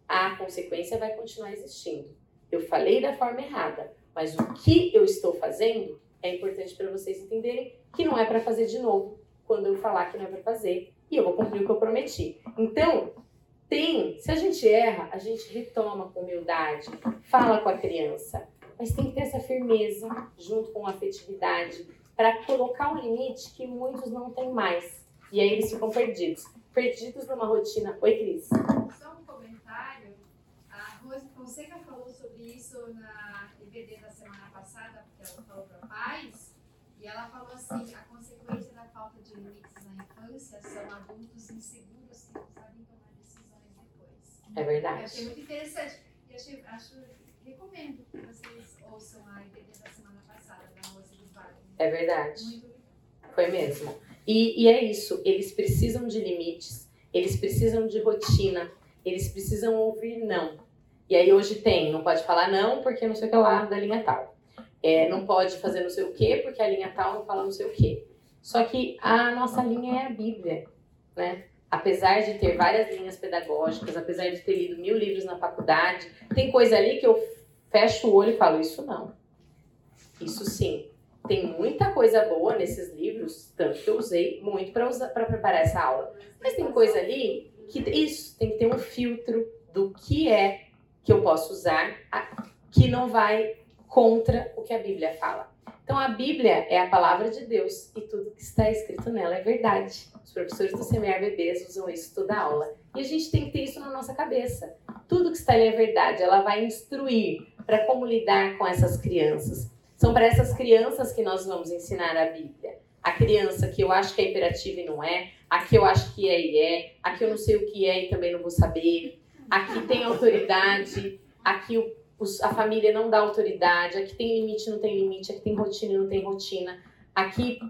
a consequência vai continuar existindo. Eu falei da forma errada, mas o que eu estou fazendo é importante para vocês entenderem que não é para fazer de novo quando eu falar que não é para fazer. E eu vou cumprir o que eu prometi. Então, tem, se a gente erra, a gente retoma com humildade, fala com a criança, mas tem que ter essa firmeza junto com a afetividade para colocar um limite que muitos não têm mais. E aí eles ficam perdidos. Perdidos numa rotina. Oi, Cris. Só um comentário. A Rose Fonseca falou sobre isso na EBD da semana passada, porque ela falou para pais, e ela falou assim: a consequência da falta de limites na infância são adultos inseguros que não sabem. É verdade. Eu achei muito interessante. E achei, acho, recomendo que vocês ouçam a EBD da semana passada, da Rose do Wagner. É verdade. Muito Foi mesmo. E, e é isso, eles precisam de limites, eles precisam de rotina, eles precisam ouvir não. E aí hoje tem, não pode falar não porque não sei o que lá da linha tal. É, não pode fazer não sei o que porque a linha tal não fala não sei o que. Só que a nossa linha é a Bíblia, né? Apesar de ter várias linhas pedagógicas, apesar de ter lido mil livros na faculdade, tem coisa ali que eu fecho o olho e falo, isso não. Isso sim. Tem muita coisa boa nesses livros, tanto que eu usei muito para preparar essa aula. Mas tem coisa ali que isso tem que ter um filtro do que é que eu posso usar, que não vai contra o que a Bíblia fala. Então a Bíblia é a palavra de Deus e tudo que está escrito nela é verdade. Os professores do Bebês usam isso toda aula. E a gente tem que ter isso na nossa cabeça. Tudo que está ali é verdade. Ela vai instruir para como lidar com essas crianças. São para essas crianças que nós vamos ensinar a Bíblia. A criança que eu acho que é imperativa e não é, a que eu acho que é e é, a que eu não sei o que é e também não vou saber, a que tem autoridade, a que o- os- a família não dá autoridade, a que tem limite não tem limite, a que tem rotina não tem rotina. Aqui,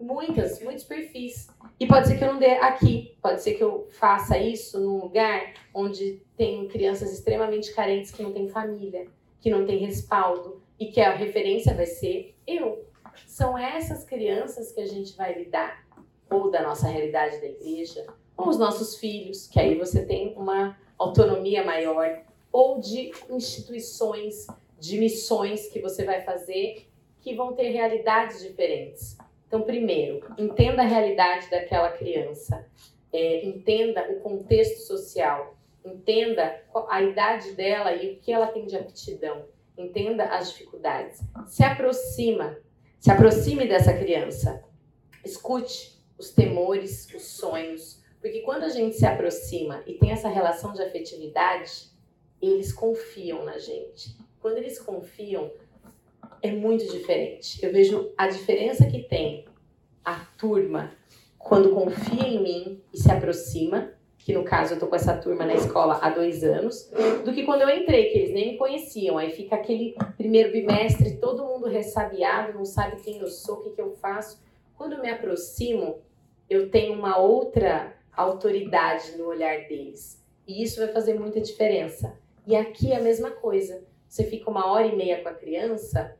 muitas, muitos perfis. E pode ser que eu não dê aqui, pode ser que eu faça isso num lugar onde tem crianças extremamente carentes que não têm família, que não têm respaldo e que a referência vai ser eu. São essas crianças que a gente vai lidar, ou da nossa realidade da igreja, ou os nossos filhos, que aí você tem uma autonomia maior, ou de instituições, de missões que você vai fazer que vão ter realidades diferentes. Então, primeiro, entenda a realidade daquela criança, é, entenda o contexto social, entenda a idade dela e o que ela tem de aptidão, entenda as dificuldades, se aproxima, se aproxime dessa criança, escute os temores, os sonhos, porque quando a gente se aproxima e tem essa relação de afetividade, eles confiam na gente. Quando eles confiam, é muito diferente. Eu vejo a diferença que tem a turma quando confia em mim e se aproxima, que no caso eu tô com essa turma na escola há dois anos, do que quando eu entrei, que eles nem me conheciam. Aí fica aquele primeiro bimestre, todo mundo ressabiado, não sabe quem eu sou, o que, que eu faço. Quando eu me aproximo, eu tenho uma outra autoridade no olhar deles. E isso vai fazer muita diferença. E aqui é a mesma coisa. Você fica uma hora e meia com a criança,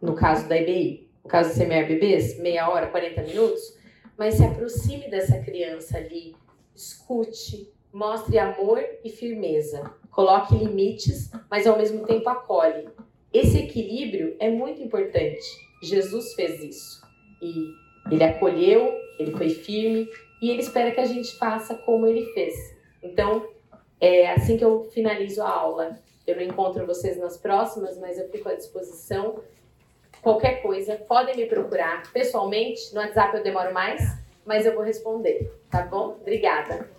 no caso da IBI, no caso do semear bebês, meia hora, 40 minutos, mas se aproxime dessa criança ali, escute, mostre amor e firmeza, coloque limites, mas ao mesmo tempo acolhe. Esse equilíbrio é muito importante. Jesus fez isso e ele acolheu, ele foi firme e ele espera que a gente faça como ele fez. Então, é assim que eu finalizo a aula. Eu não encontro vocês nas próximas, mas eu fico à disposição. Qualquer coisa, podem me procurar pessoalmente. No WhatsApp eu demoro mais, mas eu vou responder, tá bom? Obrigada.